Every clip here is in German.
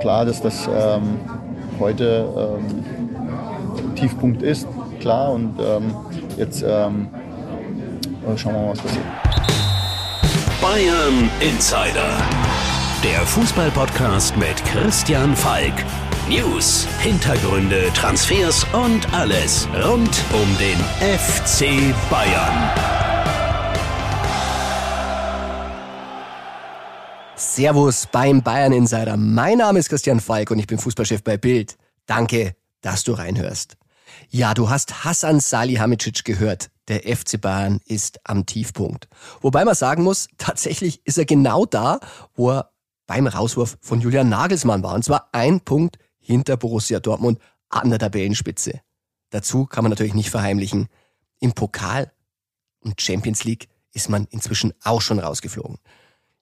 klar, dass das ähm, heute ähm, Tiefpunkt ist, klar. Und ähm, jetzt ähm, schauen wir mal, was passiert. Bayern Insider. Der Fußballpodcast mit Christian Falk. News, Hintergründe, Transfers und alles rund um den FC Bayern. Servus beim Bayern Insider. Mein Name ist Christian Falk und ich bin Fußballchef bei Bild. Danke, dass du reinhörst. Ja, du hast Hassan Salihamidzic gehört. Der FC Bayern ist am Tiefpunkt. Wobei man sagen muss, tatsächlich ist er genau da, wo er beim Rauswurf von Julian Nagelsmann war. Und zwar ein Punkt hinter Borussia Dortmund an der Tabellenspitze. Dazu kann man natürlich nicht verheimlichen, im Pokal und Champions League ist man inzwischen auch schon rausgeflogen.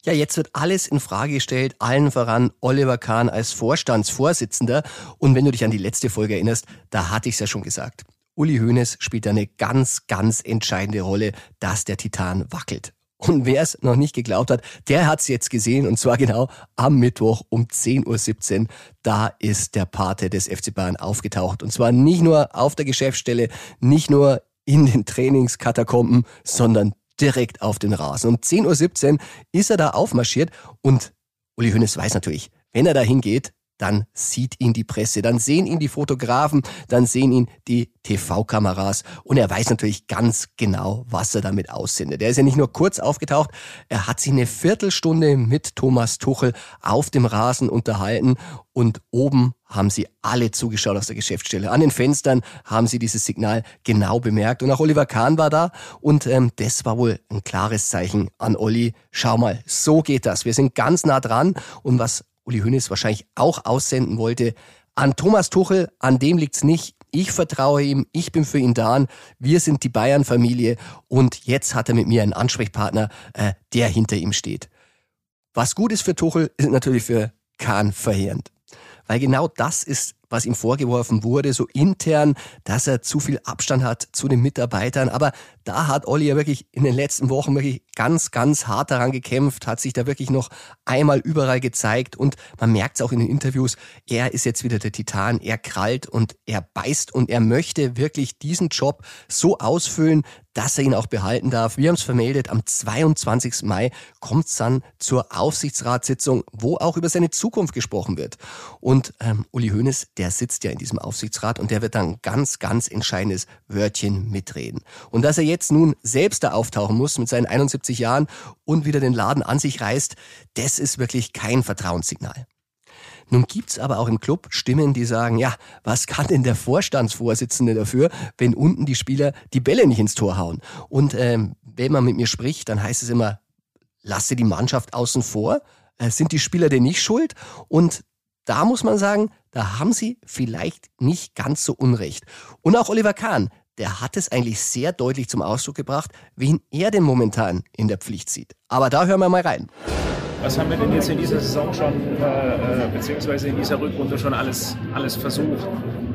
Ja, jetzt wird alles in Frage gestellt, allen voran Oliver Kahn als Vorstandsvorsitzender. Und wenn du dich an die letzte Folge erinnerst, da hatte ich es ja schon gesagt. Uli Hoeneß spielt eine ganz, ganz entscheidende Rolle, dass der Titan wackelt. Und wer es noch nicht geglaubt hat, der hat es jetzt gesehen und zwar genau am Mittwoch um 10.17 Uhr. Da ist der Pate des FC Bayern aufgetaucht. Und zwar nicht nur auf der Geschäftsstelle, nicht nur in den Trainingskatakomben, sondern direkt auf den Rasen. Um 10.17 Uhr ist er da aufmarschiert und Uli Hoeneß weiß natürlich, wenn er da hingeht, dann sieht ihn die Presse, dann sehen ihn die Fotografen, dann sehen ihn die TV-Kameras und er weiß natürlich ganz genau, was er damit aussendet. Er ist ja nicht nur kurz aufgetaucht, er hat sich eine Viertelstunde mit Thomas Tuchel auf dem Rasen unterhalten und oben haben sie alle zugeschaut aus der Geschäftsstelle. An den Fenstern haben sie dieses Signal genau bemerkt und auch Oliver Kahn war da und ähm, das war wohl ein klares Zeichen an Olli. Schau mal, so geht das. Wir sind ganz nah dran und was Uli Hoeneß wahrscheinlich auch aussenden wollte. An Thomas Tuchel, an dem liegt's nicht. Ich vertraue ihm, ich bin für ihn da. Wir sind die Bayern-Familie und jetzt hat er mit mir einen Ansprechpartner, äh, der hinter ihm steht. Was gut ist für Tuchel, ist natürlich für Kahn verheerend. Weil genau das ist was ihm vorgeworfen wurde, so intern, dass er zu viel Abstand hat zu den Mitarbeitern. Aber da hat Olli ja wirklich in den letzten Wochen wirklich ganz, ganz hart daran gekämpft, hat sich da wirklich noch einmal überall gezeigt und man merkt es auch in den Interviews, er ist jetzt wieder der Titan, er krallt und er beißt und er möchte wirklich diesen Job so ausfüllen, dass er ihn auch behalten darf. Wir haben es vermeldet, am 22. Mai kommt es dann zur Aufsichtsratssitzung, wo auch über seine Zukunft gesprochen wird. Und ähm, Uli Hoeneß, der sitzt ja in diesem Aufsichtsrat und der wird dann ganz, ganz entscheidendes Wörtchen mitreden. Und dass er jetzt nun selbst da auftauchen muss mit seinen 71 Jahren und wieder den Laden an sich reißt, das ist wirklich kein Vertrauenssignal. Nun gibt's aber auch im Club Stimmen, die sagen, ja, was kann denn der Vorstandsvorsitzende dafür, wenn unten die Spieler die Bälle nicht ins Tor hauen? Und ähm, wenn man mit mir spricht, dann heißt es immer, lasse die Mannschaft außen vor. Äh, sind die Spieler denn nicht schuld? Und da muss man sagen, da haben sie vielleicht nicht ganz so unrecht. Und auch Oliver Kahn, der hat es eigentlich sehr deutlich zum Ausdruck gebracht, wen er denn momentan in der Pflicht sieht. Aber da hören wir mal rein. Was haben wir denn jetzt in dieser Saison schon, äh, äh, beziehungsweise in dieser Rückrunde schon alles, alles versucht?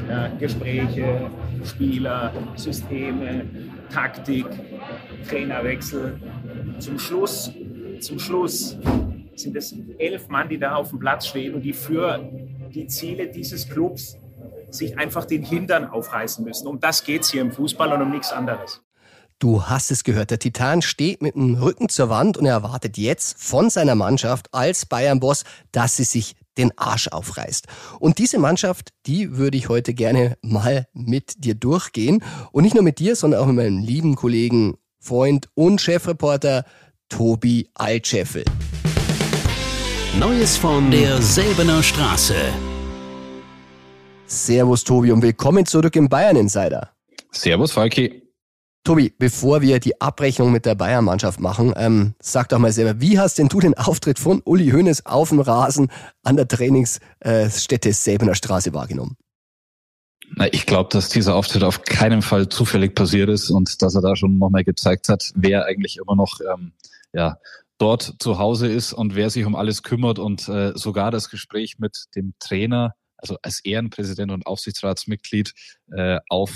Ja, Gespräche, Spieler, Systeme, Taktik, Trainerwechsel. Zum Schluss, zum Schluss sind es elf Mann, die da auf dem Platz stehen und die für die Ziele dieses Clubs sich einfach den Hintern aufreißen müssen. Um das geht es hier im Fußball und um nichts anderes. Du hast es gehört, der Titan steht mit dem Rücken zur Wand und er erwartet jetzt von seiner Mannschaft als Bayern-Boss, dass sie sich den Arsch aufreißt. Und diese Mannschaft, die würde ich heute gerne mal mit dir durchgehen. Und nicht nur mit dir, sondern auch mit meinem lieben Kollegen, Freund und Chefreporter Tobi Altscheffel. Neues von der Säbener Straße. Servus Tobi und willkommen zurück im Bayern Insider. Servus Falki. Tobi, bevor wir die Abrechnung mit der Bayern-Mannschaft machen, ähm, sag doch mal selber, wie hast denn du den Auftritt von Uli Hoeneß auf dem Rasen an der Trainingsstätte Säbener Straße wahrgenommen? Na, ich glaube, dass dieser Auftritt auf keinen Fall zufällig passiert ist und dass er da schon nochmal gezeigt hat, wer eigentlich immer noch ähm, ja, dort zu Hause ist und wer sich um alles kümmert und äh, sogar das Gespräch mit dem Trainer, also als Ehrenpräsident und Aufsichtsratsmitglied, äh, auf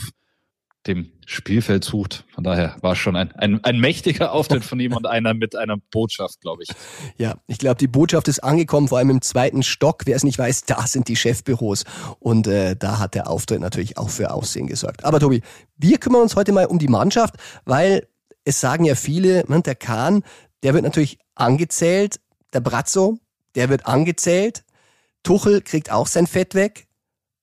dem Spielfeld sucht. Von daher war schon ein, ein, ein mächtiger Auftritt von ihm und einer mit einer Botschaft, glaube ich. Ja, ich glaube, die Botschaft ist angekommen, vor allem im zweiten Stock. Wer es nicht weiß, da sind die Chefbüros. Und äh, da hat der Auftritt natürlich auch für Aussehen gesorgt. Aber Tobi, wir kümmern uns heute mal um die Mannschaft, weil es sagen ja viele, man, der Kahn, der wird natürlich angezählt, der Brazzo, der wird angezählt, Tuchel kriegt auch sein Fett weg,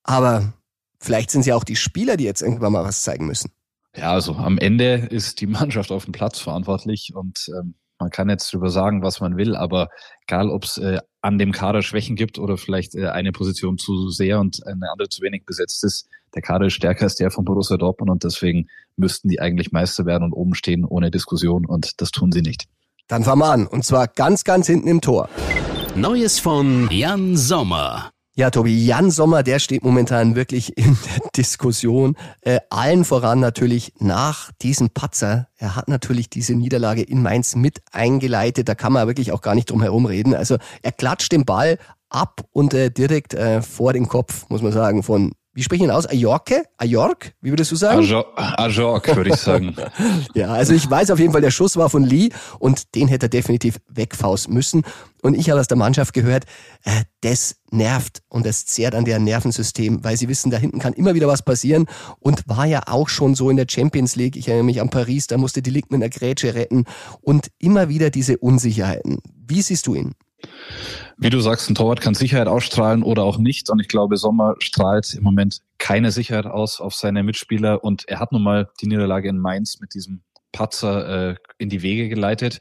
aber vielleicht sind es ja auch die Spieler, die jetzt irgendwann mal was zeigen müssen. Ja, also am Ende ist die Mannschaft auf dem Platz verantwortlich und ähm, man kann jetzt drüber sagen, was man will, aber egal, ob es äh, an dem Kader Schwächen gibt oder vielleicht äh, eine Position zu sehr und eine andere zu wenig besetzt ist, der Kader ist stärker als der von Borussia Dortmund und deswegen müssten die eigentlich Meister werden und oben stehen ohne Diskussion und das tun sie nicht. Dann fahren wir an und zwar ganz, ganz hinten im Tor. Neues von Jan Sommer. Ja, Tobi, Jan Sommer, der steht momentan wirklich in der Diskussion. Äh, allen voran natürlich nach diesem Patzer. Er hat natürlich diese Niederlage in Mainz mit eingeleitet. Da kann man wirklich auch gar nicht drum herum reden. Also er klatscht den Ball ab und äh, direkt äh, vor den Kopf, muss man sagen, von wie sprechen ihn aus? Ajorke? Ajork? Wie würdest du sagen? Ajork, würde ich sagen. ja, also ich weiß auf jeden Fall, der Schuss war von Lee und den hätte er definitiv wegfaust müssen. Und ich habe aus der Mannschaft gehört, äh, das nervt und das zehrt an deren Nervensystem, weil sie wissen, da hinten kann immer wieder was passieren und war ja auch schon so in der Champions League. Ich erinnere mich an Paris, da musste die Ligue mit einer Grätsche retten und immer wieder diese Unsicherheiten. Wie siehst du ihn? Wie du sagst, ein Torwart kann Sicherheit ausstrahlen oder auch nicht. Und ich glaube, Sommer strahlt im Moment keine Sicherheit aus auf seine Mitspieler. Und er hat nun mal die Niederlage in Mainz mit diesem Patzer äh, in die Wege geleitet.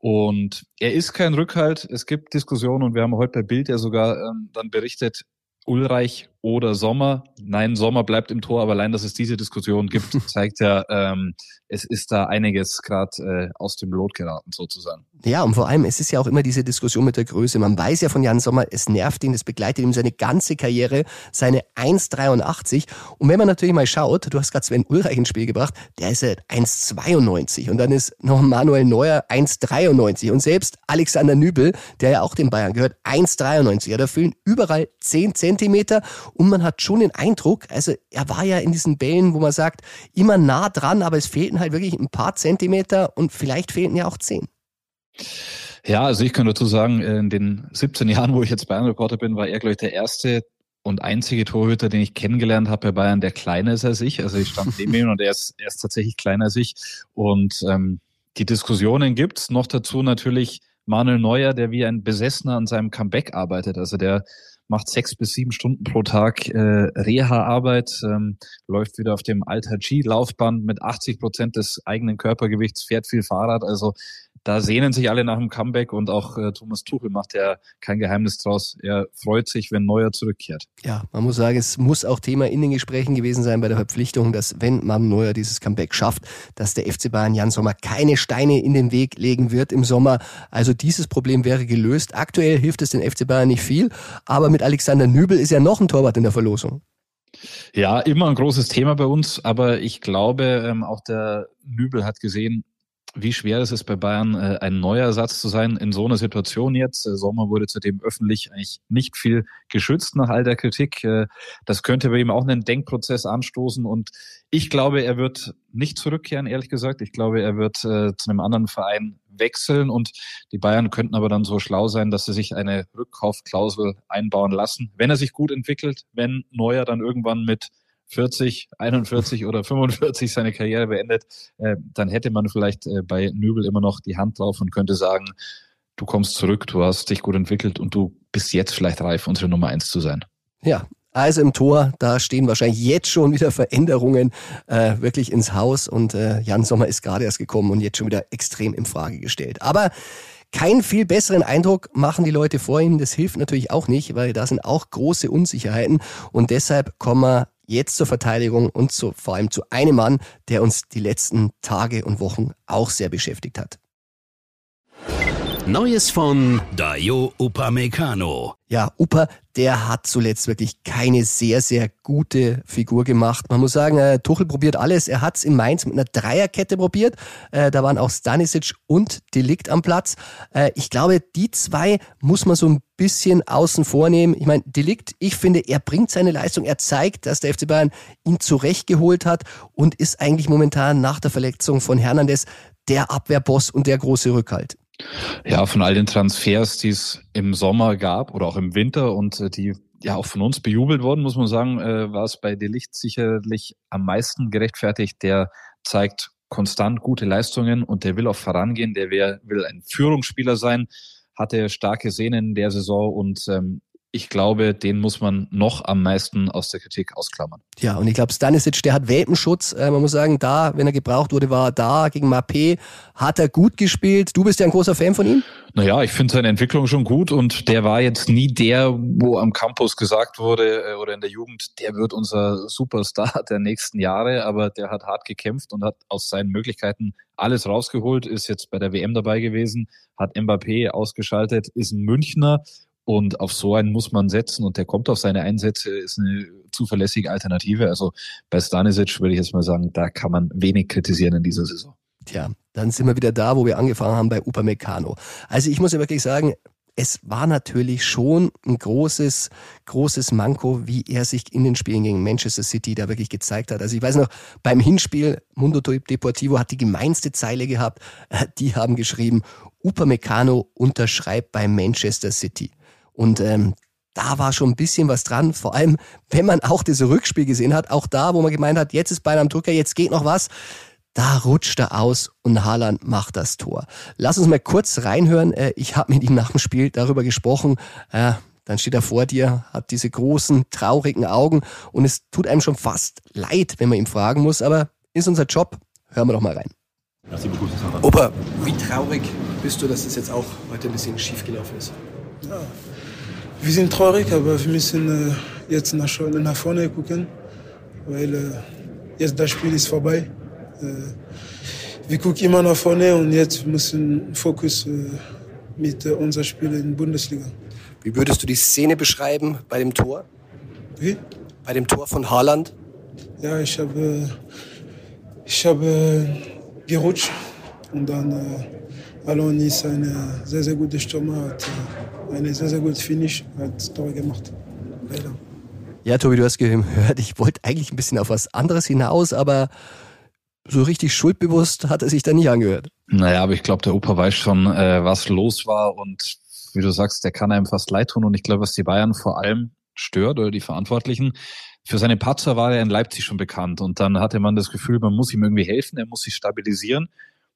Und er ist kein Rückhalt. Es gibt Diskussionen und wir haben heute bei Bild ja sogar ähm, dann berichtet, Ulreich oder Sommer. Nein, Sommer bleibt im Tor, aber allein, dass es diese Diskussion gibt, zeigt ja, ähm, es ist da einiges gerade äh, aus dem Lot geraten sozusagen. Ja, und vor allem, es ist ja auch immer diese Diskussion mit der Größe. Man weiß ja von Jan Sommer, es nervt ihn, es begleitet ihm seine ganze Karriere, seine 1,83. Und wenn man natürlich mal schaut, du hast gerade Sven Ulreich ins Spiel gebracht, der ist ja 1,92 und dann ist noch Manuel Neuer 1,93 und selbst Alexander Nübel, der ja auch den Bayern gehört, 1,93. Ja, da fehlen überall 10 Zentimeter und man hat schon den Eindruck, also er war ja in diesen Bällen, wo man sagt, immer nah dran, aber es fehlten halt wirklich ein paar Zentimeter und vielleicht fehlten ja auch 10. Ja, also ich kann dazu sagen, in den 17 Jahren, wo ich jetzt Bayern-Reporter bin, war er, glaube ich, der erste und einzige Torhüter, den ich kennengelernt habe bei Bayern, der kleiner ist als ich. Also ich stand neben ihm und er ist, er ist tatsächlich kleiner als ich. Und ähm, die Diskussionen gibt's. Noch dazu natürlich Manuel Neuer, der wie ein Besessener an seinem Comeback arbeitet. Also der macht sechs bis sieben Stunden pro Tag äh, Reha-Arbeit, ähm, läuft wieder auf dem Alter G-Laufband mit 80 Prozent des eigenen Körpergewichts, fährt viel Fahrrad. Also da sehnen sich alle nach dem Comeback und auch äh, Thomas Tuchel macht ja kein Geheimnis draus. Er freut sich, wenn Neuer zurückkehrt. Ja, man muss sagen, es muss auch Thema in den Gesprächen gewesen sein bei der Verpflichtung, dass wenn man Neuer dieses Comeback schafft, dass der FC Bayern Jan Sommer keine Steine in den Weg legen wird im Sommer. Also dieses Problem wäre gelöst. Aktuell hilft es den FC Bayern nicht viel, aber mit Alexander Nübel ist ja noch ein Torwart in der Verlosung. Ja, immer ein großes Thema bei uns, aber ich glaube, ähm, auch der Nübel hat gesehen, wie schwer ist es bei Bayern, äh, ein neuer Ersatz zu sein in so einer Situation jetzt? Äh, Sommer wurde zudem öffentlich eigentlich nicht viel geschützt nach all der Kritik. Äh, das könnte bei ihm auch einen Denkprozess anstoßen und ich glaube, er wird nicht zurückkehren, ehrlich gesagt. Ich glaube, er wird zu einem anderen Verein wechseln und die Bayern könnten aber dann so schlau sein, dass sie sich eine Rückkaufklausel einbauen lassen, wenn er sich gut entwickelt, wenn Neuer dann irgendwann mit 40, 41 oder 45 seine Karriere beendet, äh, dann hätte man vielleicht äh, bei Nübel immer noch die Hand drauf und könnte sagen, du kommst zurück, du hast dich gut entwickelt und du bist jetzt vielleicht reif, unsere Nummer eins zu sein. Ja, also im Tor, da stehen wahrscheinlich jetzt schon wieder Veränderungen äh, wirklich ins Haus und äh, Jan Sommer ist gerade erst gekommen und jetzt schon wieder extrem in Frage gestellt. Aber keinen viel besseren Eindruck machen die Leute vor ihm. Das hilft natürlich auch nicht, weil da sind auch große Unsicherheiten und deshalb kommen wir jetzt zur Verteidigung und zu, vor allem zu einem Mann, der uns die letzten Tage und Wochen auch sehr beschäftigt hat. Neues von Dayo Upamecano. Ja, Upa, der hat zuletzt wirklich keine sehr, sehr gute Figur gemacht. Man muss sagen, äh, Tuchel probiert alles. Er hat es in Mainz mit einer Dreierkette probiert. Äh, da waren auch Stanisic und Delikt am Platz. Äh, ich glaube, die zwei muss man so ein bisschen außen vornehmen. Ich meine, Delikt, ich finde, er bringt seine Leistung, er zeigt, dass der FC Bayern ihn zurechtgeholt hat und ist eigentlich momentan nach der Verletzung von Hernandez der Abwehrboss und der große Rückhalt. Ja, von all den Transfers, die es im Sommer gab oder auch im Winter und äh, die ja auch von uns bejubelt wurden, muss man sagen, äh, war es bei Delicht sicherlich am meisten gerechtfertigt. Der zeigt konstant gute Leistungen und der will auch vorangehen. Der will ein Führungsspieler sein, hatte starke Sehnen in der Saison und ähm, ich glaube, den muss man noch am meisten aus der Kritik ausklammern. Ja, und ich glaube, Stanisic, der hat Welpenschutz. Äh, man muss sagen, da, wenn er gebraucht wurde, war er da. Gegen Mappé hat er gut gespielt. Du bist ja ein großer Fan von ihm? Naja, ich finde seine Entwicklung schon gut und der war jetzt nie der, wo am Campus gesagt wurde äh, oder in der Jugend, der wird unser Superstar der nächsten Jahre, aber der hat hart gekämpft und hat aus seinen Möglichkeiten alles rausgeholt, ist jetzt bei der WM dabei gewesen, hat Mbappé ausgeschaltet, ist ein Münchner und auf so einen muss man setzen und der kommt auf seine Einsätze, ist eine zuverlässige Alternative. Also bei Stanisic würde ich jetzt mal sagen, da kann man wenig kritisieren in dieser Saison. Tja, dann sind wir wieder da, wo wir angefangen haben bei Upamecano. Also ich muss ja wirklich sagen, es war natürlich schon ein großes, großes Manko, wie er sich in den Spielen gegen Manchester City da wirklich gezeigt hat. Also ich weiß noch, beim Hinspiel, Mundo Deportivo hat die gemeinste Zeile gehabt. Die haben geschrieben, Upamecano unterschreibt bei Manchester City. Und ähm, da war schon ein bisschen was dran. Vor allem, wenn man auch das Rückspiel gesehen hat, auch da, wo man gemeint hat, jetzt ist Bayern am Drücker, jetzt geht noch was. Da rutscht er aus und Haaland macht das Tor. Lass uns mal kurz reinhören. Äh, ich habe mit ihm nach dem Spiel darüber gesprochen. Äh, dann steht er vor dir, hat diese großen, traurigen Augen und es tut einem schon fast leid, wenn man ihn fragen muss, aber ist unser Job. Hören wir doch mal rein. Opa, wie traurig bist du, dass das jetzt auch heute ein bisschen schief gelaufen ist? Ja, wir sind traurig, aber wir müssen äh, jetzt nach, nach vorne gucken, weil äh, jetzt das Spiel ist vorbei. Äh, wir gucken immer nach vorne und jetzt müssen Fokus äh, mit unserem Spiel in der Bundesliga. Wie würdest du die Szene beschreiben bei dem Tor? Wie? Bei dem Tor von Haaland? Ja, ich habe, ich habe gerutscht und dann äh, Alon ist eine sehr, sehr gute Stürmer, hat eine sehr, sehr gute Finish, hat Tor gemacht. Leider. Ja, Tobi, du hast gehört, ich wollte eigentlich ein bisschen auf was anderes hinaus, aber so richtig schuldbewusst hat er sich da nicht angehört. Naja, aber ich glaube, der Opa weiß schon, äh, was los war und wie du sagst, der kann einem fast leid tun und ich glaube, was die Bayern vor allem stört oder die Verantwortlichen, für seine Patzer war er in Leipzig schon bekannt und dann hatte man das Gefühl, man muss ihm irgendwie helfen, er muss sich stabilisieren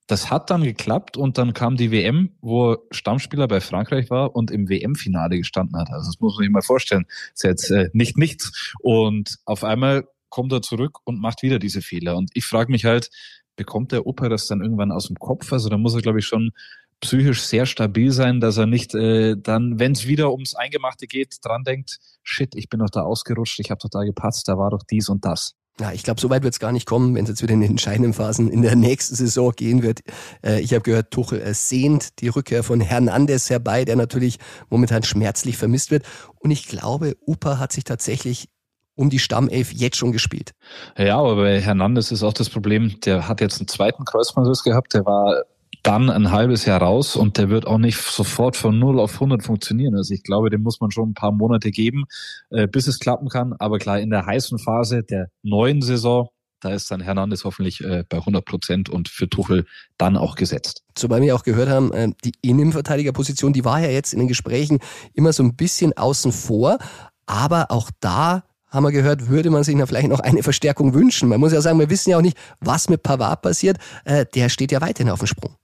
das hat dann geklappt und dann kam die WM, wo Stammspieler bei Frankreich war und im WM-Finale gestanden hat. Also das muss man sich mal vorstellen. Das ist jetzt äh, nicht nichts. Und auf einmal kommt er zurück und macht wieder diese Fehler. Und ich frage mich halt, bekommt der Opa das dann irgendwann aus dem Kopf? Also da muss er, glaube ich, schon psychisch sehr stabil sein, dass er nicht äh, dann, wenn es wieder ums Eingemachte geht, dran denkt, shit, ich bin doch da ausgerutscht, ich habe doch da gepatzt, da war doch dies und das. Ja, ich glaube, so weit wird es gar nicht kommen, wenn es jetzt wieder in den entscheidenden Phasen in der nächsten Saison gehen wird. Äh, ich habe gehört, Tuchel äh, sehnt die Rückkehr von Hernandez herbei, der natürlich momentan schmerzlich vermisst wird. Und ich glaube, Upa hat sich tatsächlich um die Stammelf jetzt schon gespielt. Ja, aber bei Hernandez ist auch das Problem, der hat jetzt einen zweiten Kreuzbandriss gehabt, der war dann ein halbes Jahr raus und der wird auch nicht sofort von 0 auf 100 funktionieren. Also ich glaube, dem muss man schon ein paar Monate geben, äh, bis es klappen kann. Aber klar, in der heißen Phase der neuen Saison, da ist dann Hernandez hoffentlich äh, bei 100 Prozent und für Tuchel dann auch gesetzt. Weil wir auch gehört haben, äh, die Innenverteidigerposition, die war ja jetzt in den Gesprächen immer so ein bisschen außen vor. Aber auch da haben wir gehört, würde man sich vielleicht noch eine Verstärkung wünschen. Man muss ja sagen, wir wissen ja auch nicht, was mit Pavard passiert. Äh, der steht ja weiterhin auf dem Sprung.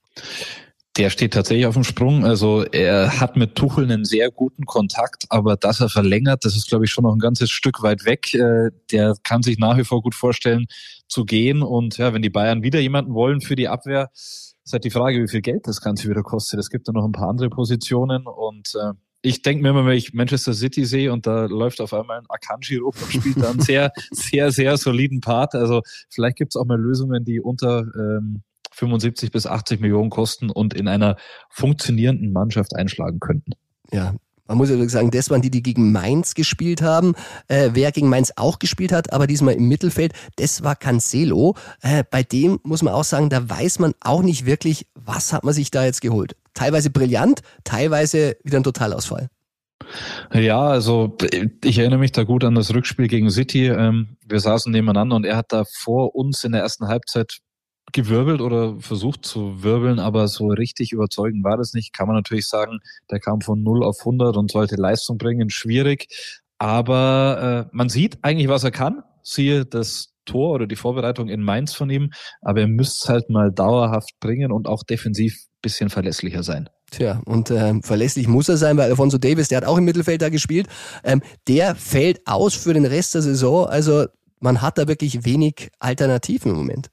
Der steht tatsächlich auf dem Sprung. Also er hat mit Tuchel einen sehr guten Kontakt, aber dass er verlängert, das ist, glaube ich, schon noch ein ganzes Stück weit weg. Äh, der kann sich nach wie vor gut vorstellen zu gehen. Und ja, wenn die Bayern wieder jemanden wollen für die Abwehr, ist halt die Frage, wie viel Geld das Ganze wieder kostet. Es gibt da noch ein paar andere Positionen und äh, ich denke mir immer, wenn ich Manchester City sehe und da läuft auf einmal ein Akanji rum und spielt da einen sehr, sehr, sehr soliden Part. Also vielleicht gibt es auch mal Lösungen, die unter ähm, 75 bis 80 Millionen kosten und in einer funktionierenden Mannschaft einschlagen könnten. Ja, man muss ja sagen, das waren die, die gegen Mainz gespielt haben. Äh, wer gegen Mainz auch gespielt hat, aber diesmal im Mittelfeld, das war Cancelo. Äh, bei dem muss man auch sagen, da weiß man auch nicht wirklich, was hat man sich da jetzt geholt. Teilweise brillant, teilweise wieder ein Totalausfall. Ja, also ich erinnere mich da gut an das Rückspiel gegen City. Ähm, wir saßen nebeneinander und er hat da vor uns in der ersten Halbzeit gewirbelt oder versucht zu wirbeln, aber so richtig überzeugend war das nicht. Kann man natürlich sagen, der kam von 0 auf 100 und sollte Leistung bringen. Schwierig. Aber äh, man sieht eigentlich, was er kann. Siehe das Tor oder die Vorbereitung in Mainz von ihm. Aber er müsste es halt mal dauerhaft bringen und auch defensiv bisschen verlässlicher sein. Tja, und äh, verlässlich muss er sein, weil Alfonso Davis, der hat auch im Mittelfeld da gespielt, ähm, der fällt aus für den Rest der Saison. Also man hat da wirklich wenig Alternativen im Moment.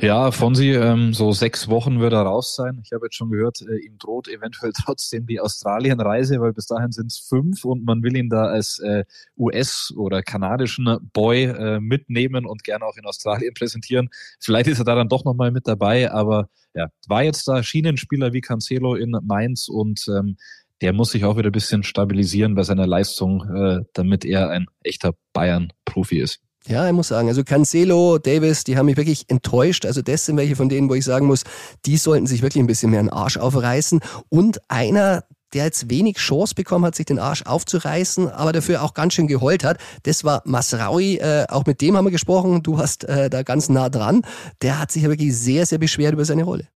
Ja, Fonsi, ähm, so sechs Wochen wird er raus sein. Ich habe jetzt schon gehört, äh, ihm droht eventuell trotzdem die Australien-Reise, weil bis dahin sind es fünf und man will ihn da als äh, US- oder kanadischen Boy äh, mitnehmen und gerne auch in Australien präsentieren. Vielleicht ist er da dann doch nochmal mit dabei, aber ja, war jetzt da Schienenspieler wie Cancelo in Mainz und ähm, der muss sich auch wieder ein bisschen stabilisieren bei seiner Leistung, äh, damit er ein echter Bayern-Profi ist. Ja, ich muss sagen, also Cancelo, Davis, die haben mich wirklich enttäuscht. Also das sind welche von denen, wo ich sagen muss, die sollten sich wirklich ein bisschen mehr einen Arsch aufreißen. Und einer, der jetzt wenig Chance bekommen hat, sich den Arsch aufzureißen, aber dafür auch ganz schön geheult hat. Das war Masraui, äh, auch mit dem haben wir gesprochen, du hast äh, da ganz nah dran. Der hat sich ja wirklich sehr, sehr beschwert über seine Rolle.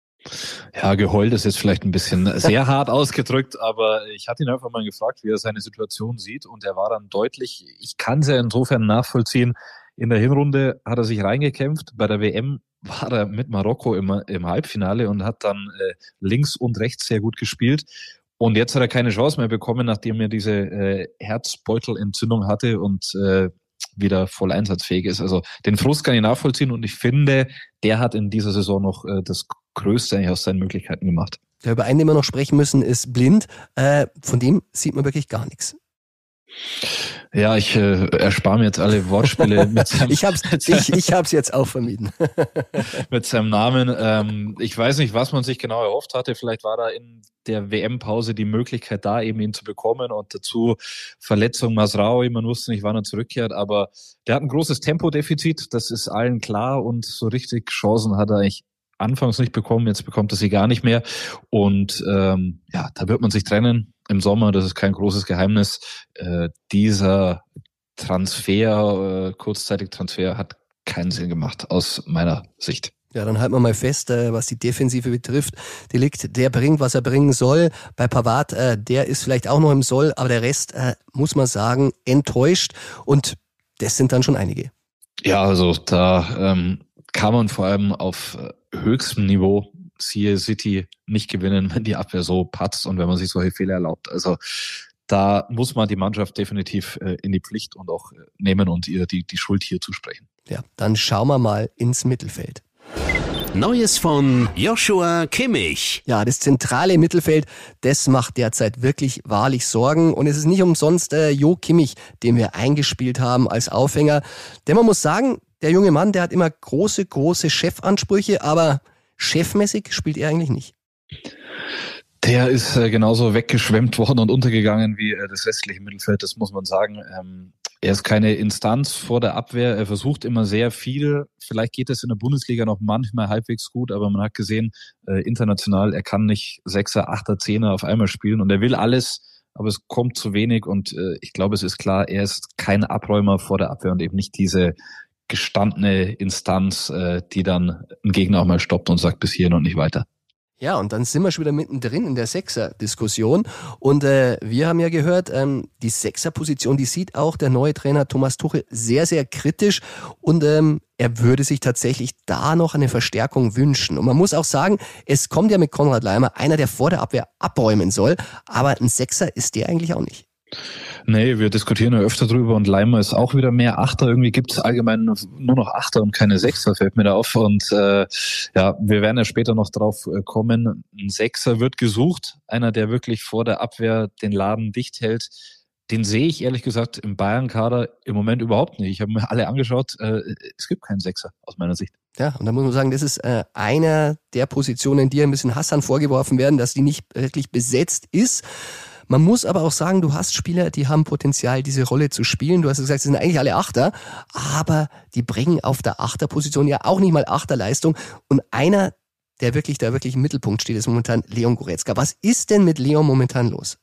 Ja, geheult ist jetzt vielleicht ein bisschen sehr hart ausgedrückt, aber ich hatte ihn einfach mal gefragt, wie er seine Situation sieht und er war dann deutlich, ich kann es ja insofern nachvollziehen, in der Hinrunde hat er sich reingekämpft, bei der WM war er mit Marokko im, im Halbfinale und hat dann äh, links und rechts sehr gut gespielt und jetzt hat er keine Chance mehr bekommen, nachdem er diese äh, Herzbeutelentzündung hatte und äh, wieder voll einsatzfähig ist. Also den Frust kann ich nachvollziehen und ich finde, der hat in dieser Saison noch äh, das Größte eigentlich aus seinen Möglichkeiten gemacht. Der über einen, den wir noch sprechen müssen, ist blind. Äh, von dem sieht man wirklich gar nichts. Ja, ich äh, erspare mir jetzt alle Wortspiele mit seinem, ich hab's, ich, ich hab's jetzt auch vermieden. mit seinem Namen. Ähm, ich weiß nicht, was man sich genau erhofft hatte. Vielleicht war da in der WM-Pause die Möglichkeit da, eben ihn zu bekommen und dazu Verletzung Masraui. Man wusste nicht, wann er zurückkehrt, aber der hat ein großes Tempodefizit. Das ist allen klar und so richtig Chancen hat er eigentlich anfangs nicht bekommen, jetzt bekommt er sie gar nicht mehr. Und ähm, ja, da wird man sich trennen im Sommer, das ist kein großes Geheimnis. Äh, dieser Transfer, äh, kurzzeitig Transfer, hat keinen Sinn gemacht aus meiner Sicht. Ja, dann halten wir mal fest, äh, was die Defensive betrifft. Delikt, der bringt, was er bringen soll. Bei Pavard, äh, der ist vielleicht auch noch im Soll, aber der Rest, äh, muss man sagen, enttäuscht. Und das sind dann schon einige. Ja, also da ähm, kann man vor allem auf äh, höchstem Niveau siehe City nicht gewinnen, wenn die Abwehr so patzt und wenn man sich solche Fehler erlaubt. Also da muss man die Mannschaft definitiv äh, in die Pflicht und auch äh, nehmen und ihr die, die Schuld hier zusprechen. Ja, dann schauen wir mal ins Mittelfeld. Neues von Joshua Kimmich. Ja, das zentrale Mittelfeld, das macht derzeit wirklich wahrlich Sorgen. Und es ist nicht umsonst äh, Jo Kimmich, den wir eingespielt haben als Aufhänger. Denn man muss sagen, der junge Mann, der hat immer große, große Chefansprüche, aber chefmäßig spielt er eigentlich nicht. Der ist äh, genauso weggeschwemmt worden und untergegangen wie äh, das restliche Mittelfeld, das muss man sagen. Ähm, er ist keine Instanz vor der Abwehr, er versucht immer sehr viel. Vielleicht geht es in der Bundesliga noch manchmal halbwegs gut, aber man hat gesehen, äh, international, er kann nicht Sechser, Achter, Zehner auf einmal spielen und er will alles, aber es kommt zu wenig und äh, ich glaube, es ist klar, er ist kein Abräumer vor der Abwehr und eben nicht diese gestandene Instanz, äh, die dann einen Gegner auch mal stoppt und sagt bis hierhin und nicht weiter. Ja, und dann sind wir schon wieder mittendrin in der Sechser-Diskussion. Und äh, wir haben ja gehört, ähm, die Sechser-Position, die sieht auch der neue Trainer Thomas Tuchel sehr, sehr kritisch. Und ähm, er würde sich tatsächlich da noch eine Verstärkung wünschen. Und man muss auch sagen, es kommt ja mit Konrad Leimer einer, der vor der Abwehr abräumen soll. Aber ein Sechser ist der eigentlich auch nicht. Nee, wir diskutieren ja öfter drüber und Leimer ist auch wieder mehr Achter. Irgendwie gibt es allgemein nur noch Achter und keine Sechser, fällt mir da auf. Und äh, ja, wir werden ja später noch drauf äh, kommen. Ein Sechser wird gesucht, einer, der wirklich vor der Abwehr den Laden dicht hält. Den sehe ich ehrlich gesagt im Bayern-Kader im Moment überhaupt nicht. Ich habe mir alle angeschaut. Äh, es gibt keinen Sechser aus meiner Sicht. Ja, und da muss man sagen, das ist äh, einer der Positionen, die ein bisschen Hassan vorgeworfen werden, dass die nicht wirklich besetzt ist. Man muss aber auch sagen, du hast Spieler, die haben Potenzial, diese Rolle zu spielen. Du hast gesagt, sie sind eigentlich alle Achter, aber die bringen auf der Achterposition ja auch nicht mal Achterleistung. Und einer, der wirklich da wirklich im Mittelpunkt steht, ist momentan Leon Goretzka. Was ist denn mit Leon momentan los?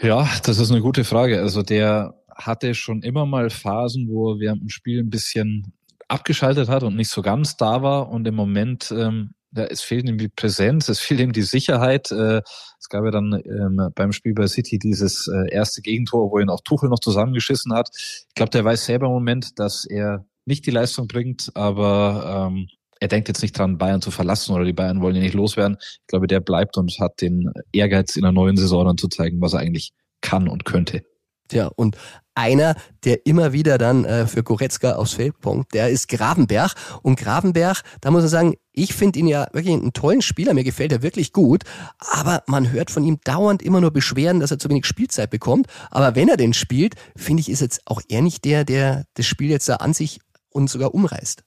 Ja, das ist eine gute Frage. Also der hatte schon immer mal Phasen, wo er während dem Spiel ein bisschen abgeschaltet hat und nicht so ganz da war. Und im Moment, ähm, ja, es fehlt ihm die Präsenz, es fehlt ihm die Sicherheit. Äh, es gab ja dann ähm, beim Spiel bei City dieses äh, erste Gegentor, wo ihn auch Tuchel noch zusammengeschissen hat. Ich glaube, der weiß selber im Moment, dass er nicht die Leistung bringt, aber ähm, er denkt jetzt nicht dran, Bayern zu verlassen oder die Bayern wollen ihn nicht loswerden. Ich glaube, der bleibt und hat den Ehrgeiz in der neuen Saison dann zu zeigen, was er eigentlich kann und könnte. Ja, und einer, der immer wieder dann äh, für Goretzka aufs Feld punkt, der ist Gravenberg. Und Gravenberg, da muss man sagen, ich finde ihn ja wirklich einen tollen Spieler, mir gefällt er wirklich gut, aber man hört von ihm dauernd immer nur Beschwerden, dass er zu wenig Spielzeit bekommt. Aber wenn er denn spielt, finde ich, ist jetzt auch er nicht der, der das Spiel jetzt da an sich und sogar umreißt.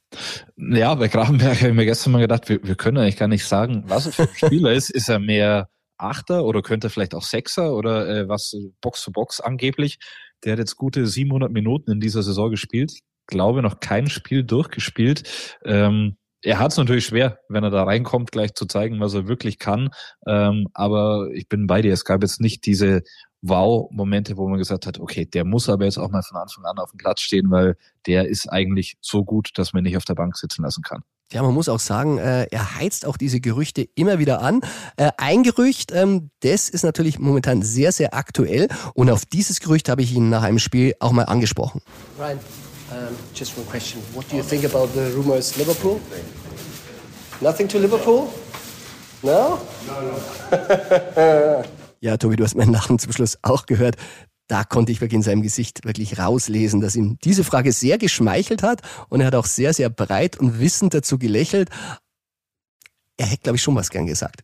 Ja, bei Gravenberg habe ich mir gestern mal gedacht, wir, wir können eigentlich gar nicht sagen, was er für ein Spieler ist. Ist er mehr Achter oder könnte vielleicht auch Sechser oder äh, was Box zu Box angeblich? Der hat jetzt gute 700 Minuten in dieser Saison gespielt. Glaube noch kein Spiel durchgespielt. Ähm, er hat es natürlich schwer, wenn er da reinkommt, gleich zu zeigen, was er wirklich kann. Ähm, aber ich bin bei dir. Es gab jetzt nicht diese Wow-Momente, wo man gesagt hat, okay, der muss aber jetzt auch mal von Anfang an auf dem Platz stehen, weil der ist eigentlich so gut, dass man nicht auf der Bank sitzen lassen kann. Ja, man muss auch sagen, äh, er heizt auch diese Gerüchte immer wieder an. Äh, ein Gerücht, ähm, das ist natürlich momentan sehr, sehr aktuell und auf dieses Gerücht habe ich ihn nach einem Spiel auch mal angesprochen. Ryan, um, just one question. What do you think about the rumors Liverpool? Nothing to Liverpool? No? No, no. Ja, Tobi, du hast meinen Lachen zum Schluss auch gehört. Da konnte ich wirklich in seinem Gesicht wirklich rauslesen, dass ihm diese Frage sehr geschmeichelt hat und er hat auch sehr, sehr breit und wissend dazu gelächelt. Er hätte, glaube ich, schon was gern gesagt.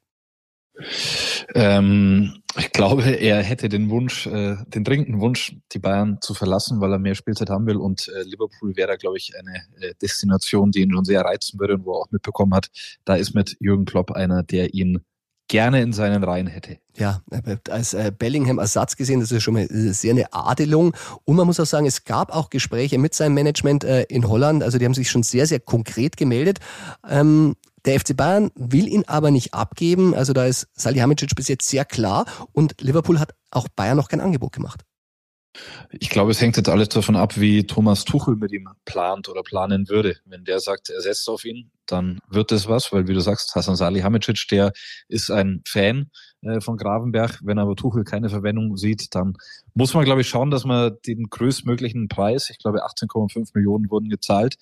Ähm, ich glaube, er hätte den Wunsch, äh, den dringenden Wunsch, die Bayern zu verlassen, weil er mehr Spielzeit haben will. Und äh, Liverpool wäre glaube ich, eine äh, Destination, die ihn schon sehr reizen würde und wo er auch mitbekommen hat, da ist mit Jürgen Klopp einer, der ihn gerne in seinen Reihen hätte. Ja, als äh, Bellingham-Ersatz gesehen, das ist schon mal sehr eine Adelung. Und man muss auch sagen, es gab auch Gespräche mit seinem Management äh, in Holland. Also die haben sich schon sehr, sehr konkret gemeldet. Ähm, der FC Bayern will ihn aber nicht abgeben. Also da ist Salihamidzic bis jetzt sehr klar. Und Liverpool hat auch Bayern noch kein Angebot gemacht. Ich glaube, es hängt jetzt alles davon ab, wie Thomas Tuchel mit ihm plant oder planen würde. Wenn der sagt, er setzt auf ihn, dann wird es was, weil wie du sagst, Hasan Salihamidzic, der ist ein Fan äh, von Gravenberg. Wenn aber Tuchel keine Verwendung sieht, dann muss man, glaube ich, schauen, dass man den größtmöglichen Preis, ich glaube 18,5 Millionen wurden gezahlt,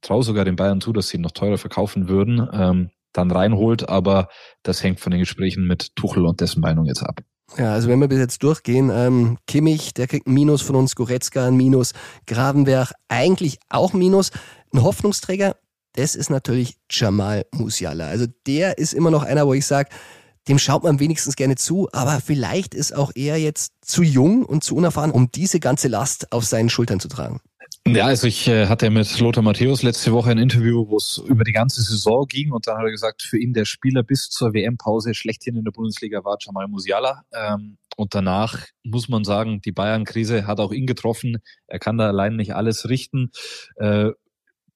traue sogar den Bayern zu, dass sie ihn noch teurer verkaufen würden, ähm, dann reinholt. Aber das hängt von den Gesprächen mit Tuchel und dessen Meinung jetzt ab. Ja, also wenn wir bis jetzt durchgehen, ähm, Kimmich, der kriegt ein Minus von uns, Goretzka ein Minus, Gravenberg eigentlich auch Minus. Ein Hoffnungsträger, das ist natürlich Jamal Musiala. Also der ist immer noch einer, wo ich sage, dem schaut man wenigstens gerne zu, aber vielleicht ist auch er jetzt zu jung und zu unerfahren, um diese ganze Last auf seinen Schultern zu tragen. Ja, also ich äh, hatte mit Lothar Matthäus letzte Woche ein Interview, wo es über die ganze Saison ging und dann hat er gesagt, für ihn der Spieler bis zur WM-Pause schlechthin in der Bundesliga war Jamal Musiala. Ähm, und danach muss man sagen, die Bayern-Krise hat auch ihn getroffen. Er kann da allein nicht alles richten. Äh,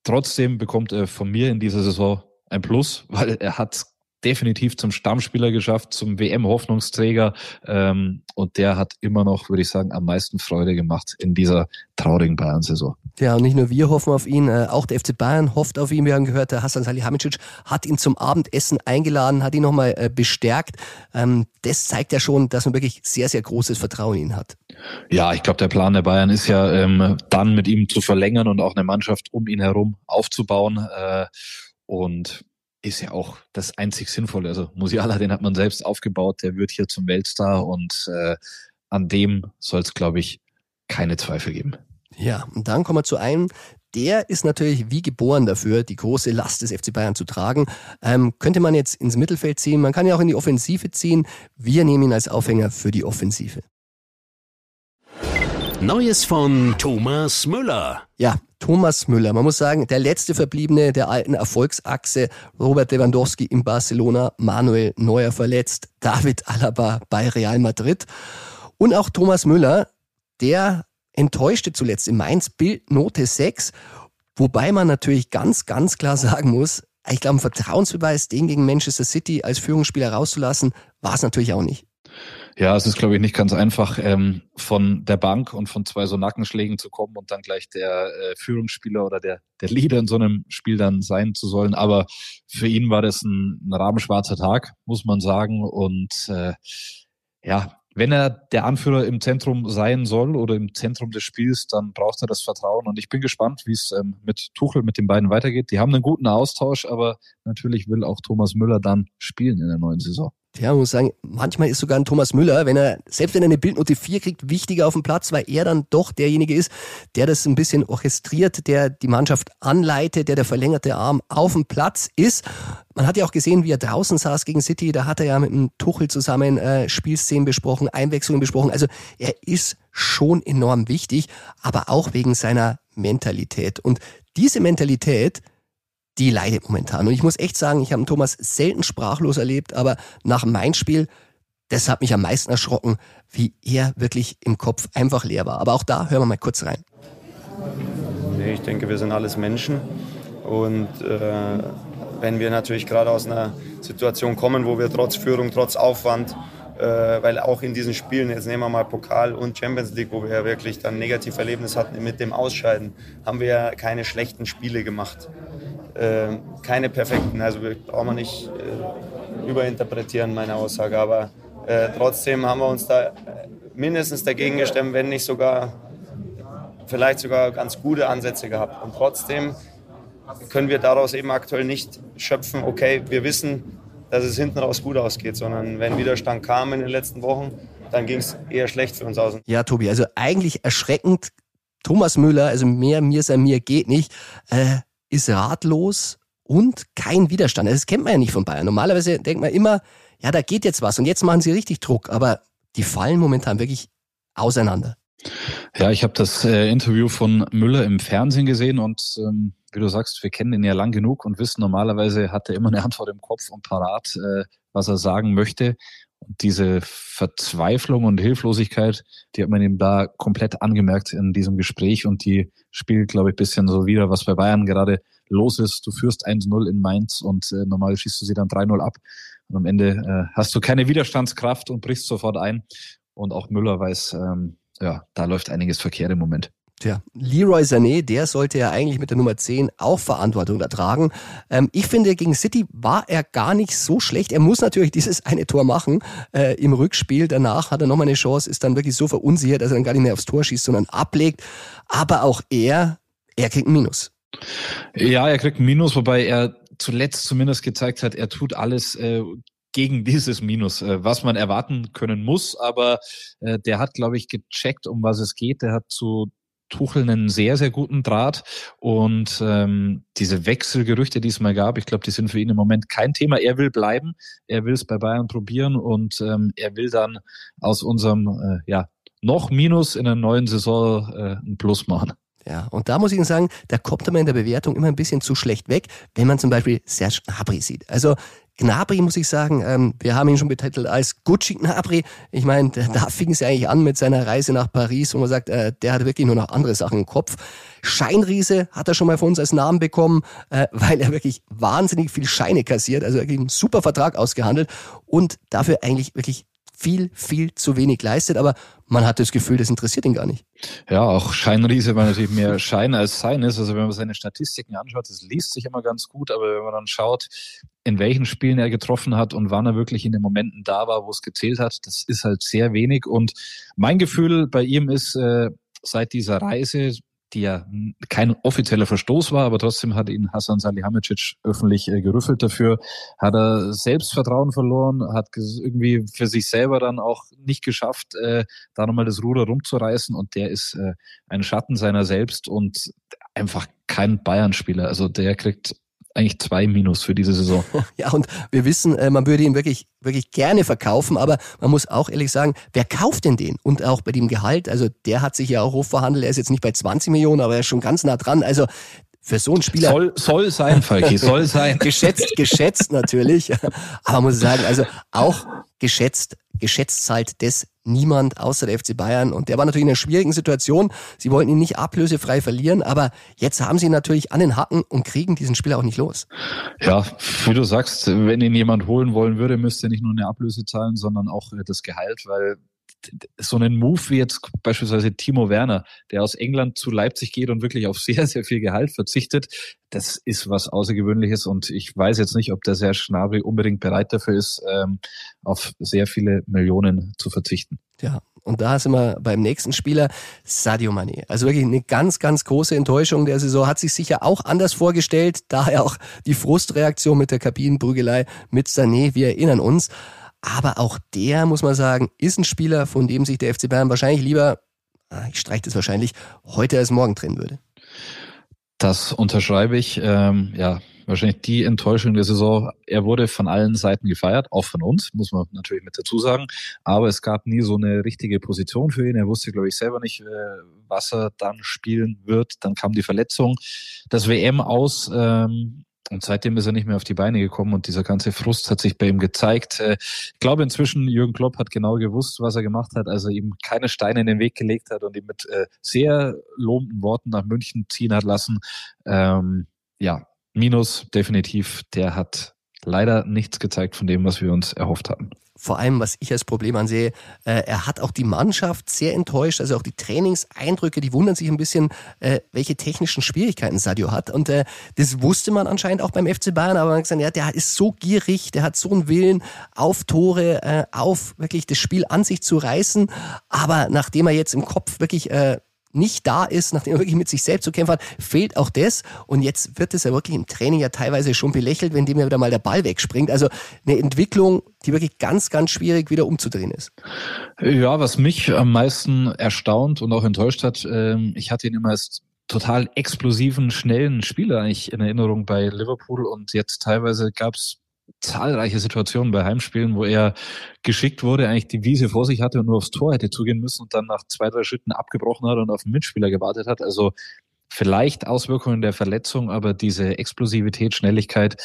trotzdem bekommt er von mir in dieser Saison ein Plus, weil er hat definitiv zum Stammspieler geschafft, zum WM-Hoffnungsträger. Ähm, und der hat immer noch, würde ich sagen, am meisten Freude gemacht in dieser traurigen Bayern-Saison. Ja, und nicht nur wir hoffen auf ihn, äh, auch der FC Bayern hofft auf ihn. Wir haben gehört, der Hassan Salihamidzic hat ihn zum Abendessen eingeladen, hat ihn nochmal äh, bestärkt. Ähm, das zeigt ja schon, dass man wirklich sehr, sehr großes Vertrauen in ihn hat. Ja, ich glaube, der Plan der Bayern ist ja, ähm, dann mit ihm zu verlängern und auch eine Mannschaft um ihn herum aufzubauen. Äh, und ist ja auch das einzig Sinnvolle. Also Musiala, den hat man selbst aufgebaut, der wird hier zum Weltstar und äh, an dem soll es, glaube ich, keine Zweifel geben. Ja, und dann kommen wir zu einem, der ist natürlich wie geboren dafür, die große Last des FC Bayern zu tragen. Ähm, könnte man jetzt ins Mittelfeld ziehen, man kann ja auch in die Offensive ziehen. Wir nehmen ihn als Aufhänger für die Offensive. Neues von Thomas Müller. Ja, Thomas Müller. Man muss sagen, der letzte Verbliebene der alten Erfolgsachse. Robert Lewandowski in Barcelona, Manuel Neuer verletzt, David Alaba bei Real Madrid. Und auch Thomas Müller, der enttäuschte zuletzt in Mainz Bild Note 6. Wobei man natürlich ganz, ganz klar sagen muss, ich glaube, ein Vertrauensbeweis, den gegen Manchester City als Führungsspieler rauszulassen, war es natürlich auch nicht. Ja, es ist, glaube ich, nicht ganz einfach, ähm, von der Bank und von zwei so Nackenschlägen zu kommen und dann gleich der äh, Führungsspieler oder der, der Leader in so einem Spiel dann sein zu sollen. Aber für ihn war das ein, ein rabenschwarzer Tag, muss man sagen. Und äh, ja, wenn er der Anführer im Zentrum sein soll oder im Zentrum des Spiels, dann braucht er das Vertrauen. Und ich bin gespannt, wie es ähm, mit Tuchel, mit den beiden weitergeht. Die haben einen guten Austausch, aber natürlich will auch Thomas Müller dann spielen in der neuen Saison. Ja, man muss sagen, manchmal ist sogar ein Thomas Müller, wenn er, selbst wenn er eine Bildnote 4 kriegt, wichtiger auf dem Platz, weil er dann doch derjenige ist, der das ein bisschen orchestriert, der die Mannschaft anleitet, der der verlängerte Arm auf dem Platz ist. Man hat ja auch gesehen, wie er draußen saß gegen City, da hat er ja mit dem Tuchel zusammen äh, Spielszenen besprochen, Einwechslungen besprochen. Also er ist schon enorm wichtig, aber auch wegen seiner Mentalität. Und diese Mentalität, die leidet momentan. Und ich muss echt sagen, ich habe Thomas selten sprachlos erlebt, aber nach meinem Spiel, das hat mich am meisten erschrocken, wie er wirklich im Kopf einfach leer war. Aber auch da hören wir mal kurz rein. Nee, ich denke, wir sind alles Menschen. Und äh, wenn wir natürlich gerade aus einer Situation kommen, wo wir trotz Führung, trotz Aufwand, weil auch in diesen Spielen, jetzt nehmen wir mal Pokal und Champions League, wo wir ja wirklich dann Negativerlebnis hatten mit dem Ausscheiden, haben wir ja keine schlechten Spiele gemacht. Äh, keine perfekten, also brauchen wir nicht äh, überinterpretieren, meine Aussage, aber äh, trotzdem haben wir uns da mindestens dagegen gestemmt, wenn nicht sogar, vielleicht sogar ganz gute Ansätze gehabt. Und trotzdem können wir daraus eben aktuell nicht schöpfen, okay, wir wissen, dass es hinten raus gut ausgeht, sondern wenn Widerstand kam in den letzten Wochen, dann ging es eher schlecht für uns aus. Ja, Tobi, also eigentlich erschreckend. Thomas Müller, also mehr mir sei mir geht nicht. Äh, ist ratlos und kein Widerstand. Das kennt man ja nicht von Bayern. Normalerweise denkt man immer, ja, da geht jetzt was und jetzt machen sie richtig Druck, aber die fallen momentan wirklich auseinander. Ja, ich habe das äh, Interview von Müller im Fernsehen gesehen und ähm, wie du sagst, wir kennen ihn ja lang genug und wissen, normalerweise hat er immer eine Antwort im Kopf und parat, äh, was er sagen möchte. Und diese Verzweiflung und Hilflosigkeit, die hat man ihm da komplett angemerkt in diesem Gespräch und die spielt, glaube ich, bisschen so wieder, was bei Bayern gerade los ist. Du führst 1-0 in Mainz und äh, normal schießt du sie dann 3-0 ab. Und am Ende äh, hast du keine Widerstandskraft und brichst sofort ein. Und auch Müller weiß, ähm, ja, da läuft einiges verkehrt im Moment. Tja, Leroy Sané, der sollte ja eigentlich mit der Nummer 10 auch Verantwortung ertragen. Ähm, ich finde, gegen City war er gar nicht so schlecht. Er muss natürlich dieses eine Tor machen äh, im Rückspiel. Danach hat er nochmal eine Chance, ist dann wirklich so verunsichert, dass er dann gar nicht mehr aufs Tor schießt, sondern ablegt. Aber auch er, er kriegt ein Minus. Ja, er kriegt ein Minus, wobei er zuletzt zumindest gezeigt hat, er tut alles äh, gegen dieses Minus, äh, was man erwarten können muss. Aber äh, der hat, glaube ich, gecheckt, um was es geht. Der hat zu Tuchel einen sehr, sehr guten Draht. Und ähm, diese Wechselgerüchte, die es mal gab, ich glaube, die sind für ihn im Moment kein Thema. Er will bleiben, er will es bei Bayern probieren und ähm, er will dann aus unserem äh, ja, noch Minus in der neuen Saison äh, ein Plus machen. Ja, und da muss ich Ihnen sagen, da kommt man in der Bewertung immer ein bisschen zu schlecht weg, wenn man zum Beispiel Serge Gnabry sieht. Also Gnabry muss ich sagen, ähm, wir haben ihn schon betitelt als Gucci Gnabry. Ich meine, da fing es ja eigentlich an mit seiner Reise nach Paris, wo man sagt, äh, der hat wirklich nur noch andere Sachen im Kopf. Scheinriese hat er schon mal von uns als Namen bekommen, äh, weil er wirklich wahnsinnig viel Scheine kassiert, also wirklich einen super Vertrag ausgehandelt und dafür eigentlich wirklich viel, viel zu wenig leistet, aber man hat das Gefühl, das interessiert ihn gar nicht. Ja, auch Scheinriese war natürlich mehr Schein als Sein ist. Also wenn man seine Statistiken anschaut, das liest sich immer ganz gut, aber wenn man dann schaut, in welchen Spielen er getroffen hat und wann er wirklich in den Momenten da war, wo es gezählt hat, das ist halt sehr wenig. Und mein Gefühl bei ihm ist, äh, seit dieser Reise, die ja kein offizieller Verstoß war, aber trotzdem hat ihn Hassan Salihamidzic öffentlich äh, gerüffelt dafür, hat er Selbstvertrauen verloren, hat irgendwie für sich selber dann auch nicht geschafft, äh, da nochmal das Ruder rumzureißen und der ist äh, ein Schatten seiner selbst und einfach kein Bayern-Spieler. Also der kriegt eigentlich zwei Minus für diese Saison. Ja, und wir wissen, äh, man würde ihn wirklich, wirklich gerne verkaufen, aber man muss auch ehrlich sagen, wer kauft denn den? Und auch bei dem Gehalt, also der hat sich ja auch hochverhandelt, er ist jetzt nicht bei 20 Millionen, aber er ist schon ganz nah dran. Also für so einen Spieler. Soll, soll sein, Falki, soll sein. geschätzt, geschätzt natürlich. Aber muss sagen, also auch geschätzt, geschätzt zahlt das niemand außer der FC Bayern. Und der war natürlich in einer schwierigen Situation. Sie wollten ihn nicht ablösefrei verlieren, aber jetzt haben sie ihn natürlich an den Hacken und kriegen diesen Spieler auch nicht los. Ja, wie du sagst, wenn ihn jemand holen wollen würde, müsste er nicht nur eine Ablöse zahlen, sondern auch das Gehalt, weil so einen Move wie jetzt beispielsweise Timo Werner, der aus England zu Leipzig geht und wirklich auf sehr, sehr viel Gehalt verzichtet, das ist was Außergewöhnliches und ich weiß jetzt nicht, ob der Serge Gnabry unbedingt bereit dafür ist, ähm, auf sehr viele Millionen zu verzichten. Ja, und da sind wir beim nächsten Spieler, Sadio Mané. Also wirklich eine ganz, ganz große Enttäuschung der Saison. Hat sich sicher auch anders vorgestellt. Daher auch die Frustreaktion mit der Kabinenprügelei mit Sané. Wir erinnern uns. Aber auch der, muss man sagen, ist ein Spieler, von dem sich der FC Bayern wahrscheinlich lieber, ah, ich streiche das wahrscheinlich, heute als morgen trennen würde. Das unterschreibe ich. Ähm, ja, wahrscheinlich die Enttäuschung der Saison. Er wurde von allen Seiten gefeiert, auch von uns, muss man natürlich mit dazu sagen. Aber es gab nie so eine richtige Position für ihn. Er wusste, glaube ich, selber nicht, äh, was er dann spielen wird. Dann kam die Verletzung. Das WM aus. Ähm, und seitdem ist er nicht mehr auf die Beine gekommen und dieser ganze Frust hat sich bei ihm gezeigt. Äh, ich glaube inzwischen, Jürgen Klopp hat genau gewusst, was er gemacht hat, als er ihm keine Steine in den Weg gelegt hat und ihn mit äh, sehr lobenden Worten nach München ziehen hat lassen. Ähm, ja, Minus definitiv, der hat leider nichts gezeigt von dem, was wir uns erhofft hatten vor allem, was ich als Problem ansehe, äh, er hat auch die Mannschaft sehr enttäuscht. Also auch die Trainingseindrücke, die wundern sich ein bisschen, äh, welche technischen Schwierigkeiten Sadio hat. Und äh, das wusste man anscheinend auch beim FC Bayern, aber man hat gesagt, ja, der ist so gierig, der hat so einen Willen auf Tore, äh, auf wirklich das Spiel an sich zu reißen. Aber nachdem er jetzt im Kopf wirklich äh, nicht da ist, nachdem er wirklich mit sich selbst zu kämpfen hat, fehlt auch das. Und jetzt wird es ja wirklich im Training ja teilweise schon belächelt, wenn dem ja wieder mal der Ball wegspringt. Also eine Entwicklung, die wirklich ganz, ganz schwierig wieder umzudrehen ist. Ja, was mich am meisten erstaunt und auch enttäuscht hat, ähm, ich hatte ihn immer als total explosiven, schnellen Spieler eigentlich in Erinnerung bei Liverpool und jetzt teilweise gab es zahlreiche Situationen bei Heimspielen, wo er geschickt wurde, eigentlich die Wiese vor sich hatte und nur aufs Tor hätte zugehen müssen und dann nach zwei, drei Schritten abgebrochen hat und auf den Mitspieler gewartet hat. Also vielleicht Auswirkungen der Verletzung, aber diese Explosivität, Schnelligkeit,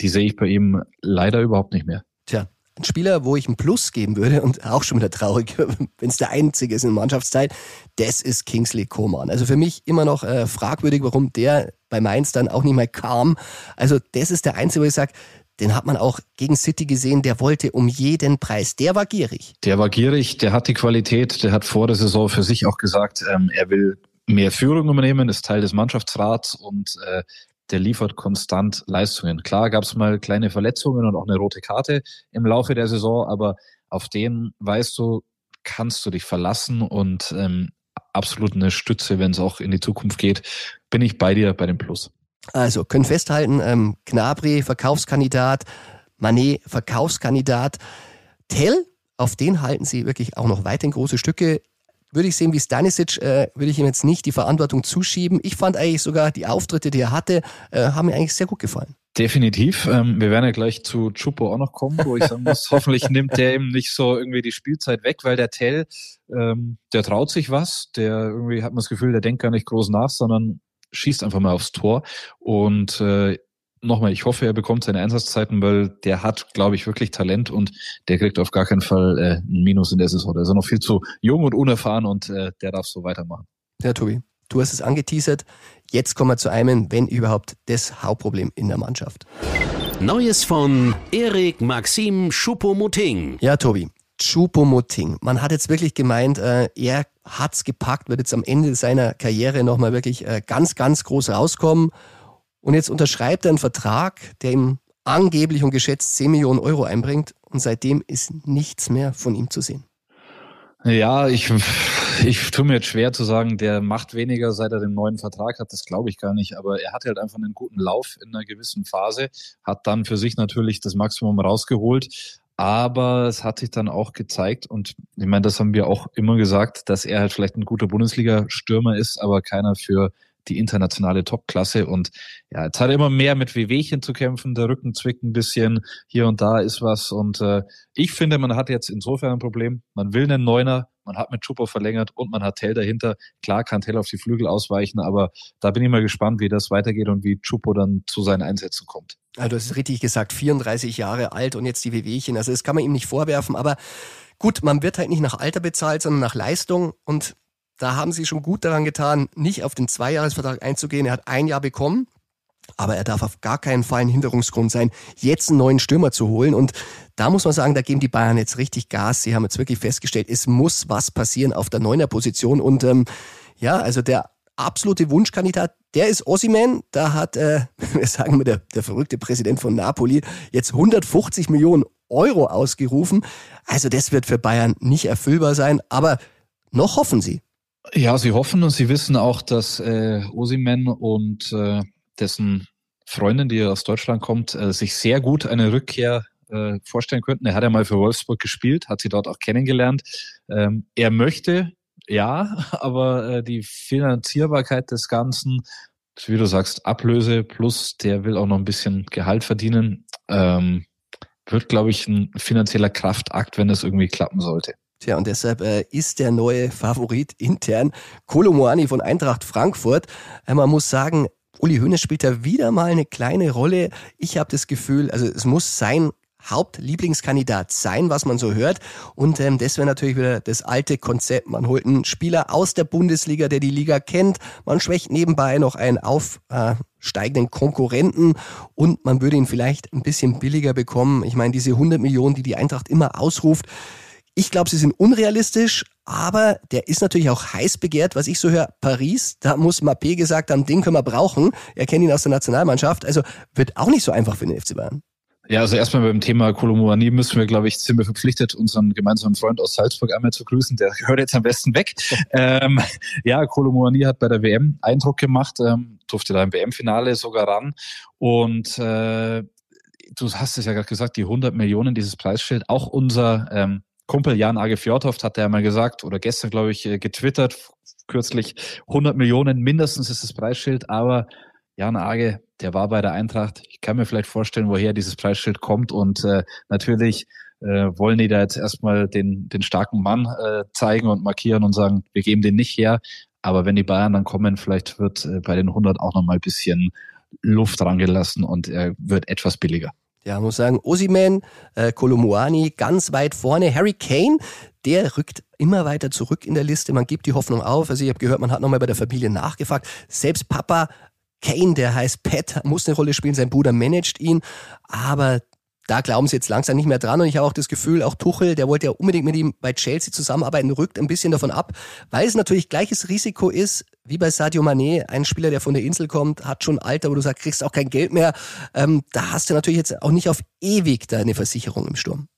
die sehe ich bei ihm leider überhaupt nicht mehr. Tja, ein Spieler, wo ich einen Plus geben würde und auch schon wieder traurig, wenn es der einzige ist in der Mannschaftszeit, das ist Kingsley Coman. Also für mich immer noch äh, fragwürdig, warum der bei Mainz dann auch nicht mehr kam. Also das ist der einzige, wo ich sage, den hat man auch gegen City gesehen, der wollte um jeden Preis. Der war gierig. Der war gierig, der hat die Qualität, der hat vor der Saison für sich auch gesagt, ähm, er will mehr Führung übernehmen, ist Teil des Mannschaftsrats und äh, der liefert konstant Leistungen. Klar gab es mal kleine Verletzungen und auch eine rote Karte im Laufe der Saison, aber auf den weißt du, kannst du dich verlassen und ähm, absolut eine Stütze, wenn es auch in die Zukunft geht, bin ich bei dir bei dem Plus. Also können festhalten, ähm, Gnabry Verkaufskandidat, Manet Verkaufskandidat, Tell, auf den halten sie wirklich auch noch weiterhin große Stücke. Würde ich sehen wie Stanisic, äh, würde ich ihm jetzt nicht die Verantwortung zuschieben. Ich fand eigentlich sogar die Auftritte, die er hatte, äh, haben mir eigentlich sehr gut gefallen. Definitiv. Ähm, wir werden ja gleich zu Chupo auch noch kommen, wo ich sagen muss, hoffentlich nimmt der ihm nicht so irgendwie die Spielzeit weg, weil der Tell, ähm, der traut sich was, der irgendwie hat man das Gefühl, der denkt gar nicht groß nach, sondern schießt einfach mal aufs Tor. Und äh, nochmal, ich hoffe, er bekommt seine Einsatzzeiten, weil der hat, glaube ich, wirklich Talent und der kriegt auf gar keinen Fall äh, ein Minus in der Saison. Der ist noch viel zu jung und unerfahren und äh, der darf so weitermachen. Ja, Tobi, du hast es angeteasert. Jetzt kommen wir zu einem, wenn überhaupt, das Hauptproblem in der Mannschaft. Neues von Erik Maxim Schuppomoting. Ja, Tobi, Choupo-Moting. Man hat jetzt wirklich gemeint, äh, er hat's gepackt, wird jetzt am Ende seiner Karriere nochmal wirklich äh, ganz, ganz groß rauskommen. Und jetzt unterschreibt er einen Vertrag, der ihm angeblich und geschätzt 10 Millionen Euro einbringt. Und seitdem ist nichts mehr von ihm zu sehen. Ja, ich, ich tue mir jetzt schwer zu sagen, der macht weniger, seit er den neuen Vertrag hat. Das glaube ich gar nicht. Aber er hat halt einfach einen guten Lauf in einer gewissen Phase, hat dann für sich natürlich das Maximum rausgeholt. Aber es hat sich dann auch gezeigt, und ich meine, das haben wir auch immer gesagt, dass er halt vielleicht ein guter Bundesliga-Stürmer ist, aber keiner für die internationale Topklasse. Und ja, jetzt hat er immer mehr mit Wehwehchen zu kämpfen, der Rücken zwickt ein bisschen, hier und da ist was. Und äh, ich finde, man hat jetzt insofern ein Problem, man will einen Neuner, Man hat mit Chupo verlängert und man hat Tell dahinter. Klar kann Tell auf die Flügel ausweichen, aber da bin ich mal gespannt, wie das weitergeht und wie Chupo dann zu seinen Einsätzen kommt. Also du es richtig gesagt, 34 Jahre alt und jetzt die Wehwehchen. Also das kann man ihm nicht vorwerfen, aber gut, man wird halt nicht nach Alter bezahlt, sondern nach Leistung und da haben sie schon gut daran getan, nicht auf den Zweijahresvertrag einzugehen. Er hat ein Jahr bekommen, aber er darf auf gar keinen Fall ein Hinderungsgrund sein, jetzt einen neuen Stürmer zu holen. Und da muss man sagen, da geben die Bayern jetzt richtig Gas. Sie haben jetzt wirklich festgestellt, es muss was passieren auf der Neuner-Position. Und ähm, ja, also der absolute Wunschkandidat, der ist Ossiman. Da hat, äh, wir sagen mal, der, der verrückte Präsident von Napoli jetzt 150 Millionen Euro ausgerufen. Also das wird für Bayern nicht erfüllbar sein, aber noch hoffen sie. Ja, sie hoffen und sie wissen auch, dass äh, Osimen und äh, dessen Freundin, die aus Deutschland kommt, äh, sich sehr gut eine Rückkehr äh, vorstellen könnten. Er hat ja mal für Wolfsburg gespielt, hat sie dort auch kennengelernt. Ähm, er möchte, ja, aber äh, die Finanzierbarkeit des Ganzen, wie du sagst, Ablöse plus der will auch noch ein bisschen Gehalt verdienen, ähm, wird, glaube ich, ein finanzieller Kraftakt, wenn es irgendwie klappen sollte. Tja, und deshalb äh, ist der neue Favorit intern Kolomoani von Eintracht Frankfurt. Äh, man muss sagen, Uli Hoeneß spielt da wieder mal eine kleine Rolle. Ich habe das Gefühl, also es muss sein Hauptlieblingskandidat sein, was man so hört. Und ähm, das wäre natürlich wieder das alte Konzept. Man holt einen Spieler aus der Bundesliga, der die Liga kennt. Man schwächt nebenbei noch einen aufsteigenden Konkurrenten und man würde ihn vielleicht ein bisschen billiger bekommen. Ich meine, diese 100 Millionen, die die Eintracht immer ausruft, ich glaube, sie sind unrealistisch, aber der ist natürlich auch heiß begehrt, was ich so höre. Paris, da muss Mappé gesagt haben, den können wir brauchen. Er kennt ihn aus der Nationalmannschaft. Also wird auch nicht so einfach für den FC Bayern. Ja, also erstmal beim Thema Kolomoani müssen wir, glaube ich, sind wir verpflichtet, unseren gemeinsamen Freund aus Salzburg einmal zu grüßen. Der hört jetzt am besten weg. ähm, ja, Kolomoani hat bei der WM Eindruck gemacht, ähm, durfte da im WM-Finale sogar ran. Und äh, du hast es ja gerade gesagt, die 100 Millionen, dieses Preisschild, auch unser ähm, Kumpel Jan Age Fjordhoft hat ja mal gesagt, oder gestern, glaube ich, äh, getwittert, kürzlich, 100 Millionen mindestens ist das Preisschild, aber Jan Age, der war bei der Eintracht. Ich kann mir vielleicht vorstellen, woher dieses Preisschild kommt und äh, natürlich äh, wollen die da jetzt erstmal den, den starken Mann äh, zeigen und markieren und sagen, wir geben den nicht her. Aber wenn die Bayern dann kommen, vielleicht wird äh, bei den 100 auch nochmal ein bisschen Luft rangelassen und er wird etwas billiger. Ja, muss sagen, Osiman, äh, Kolomuani ganz weit vorne. Harry Kane, der rückt immer weiter zurück in der Liste. Man gibt die Hoffnung auf. Also ich habe gehört, man hat nochmal bei der Familie nachgefragt. Selbst Papa Kane, der heißt Pat, muss eine Rolle spielen. Sein Bruder managt ihn. Aber da glauben sie jetzt langsam nicht mehr dran. Und ich habe auch das Gefühl, auch Tuchel, der wollte ja unbedingt mit ihm bei Chelsea zusammenarbeiten, rückt ein bisschen davon ab, weil es natürlich gleiches Risiko ist, wie bei Sadio Mané, ein Spieler, der von der Insel kommt, hat schon Alter, wo du sagst, kriegst auch kein Geld mehr. Ähm, da hast du natürlich jetzt auch nicht auf ewig deine Versicherung im Sturm.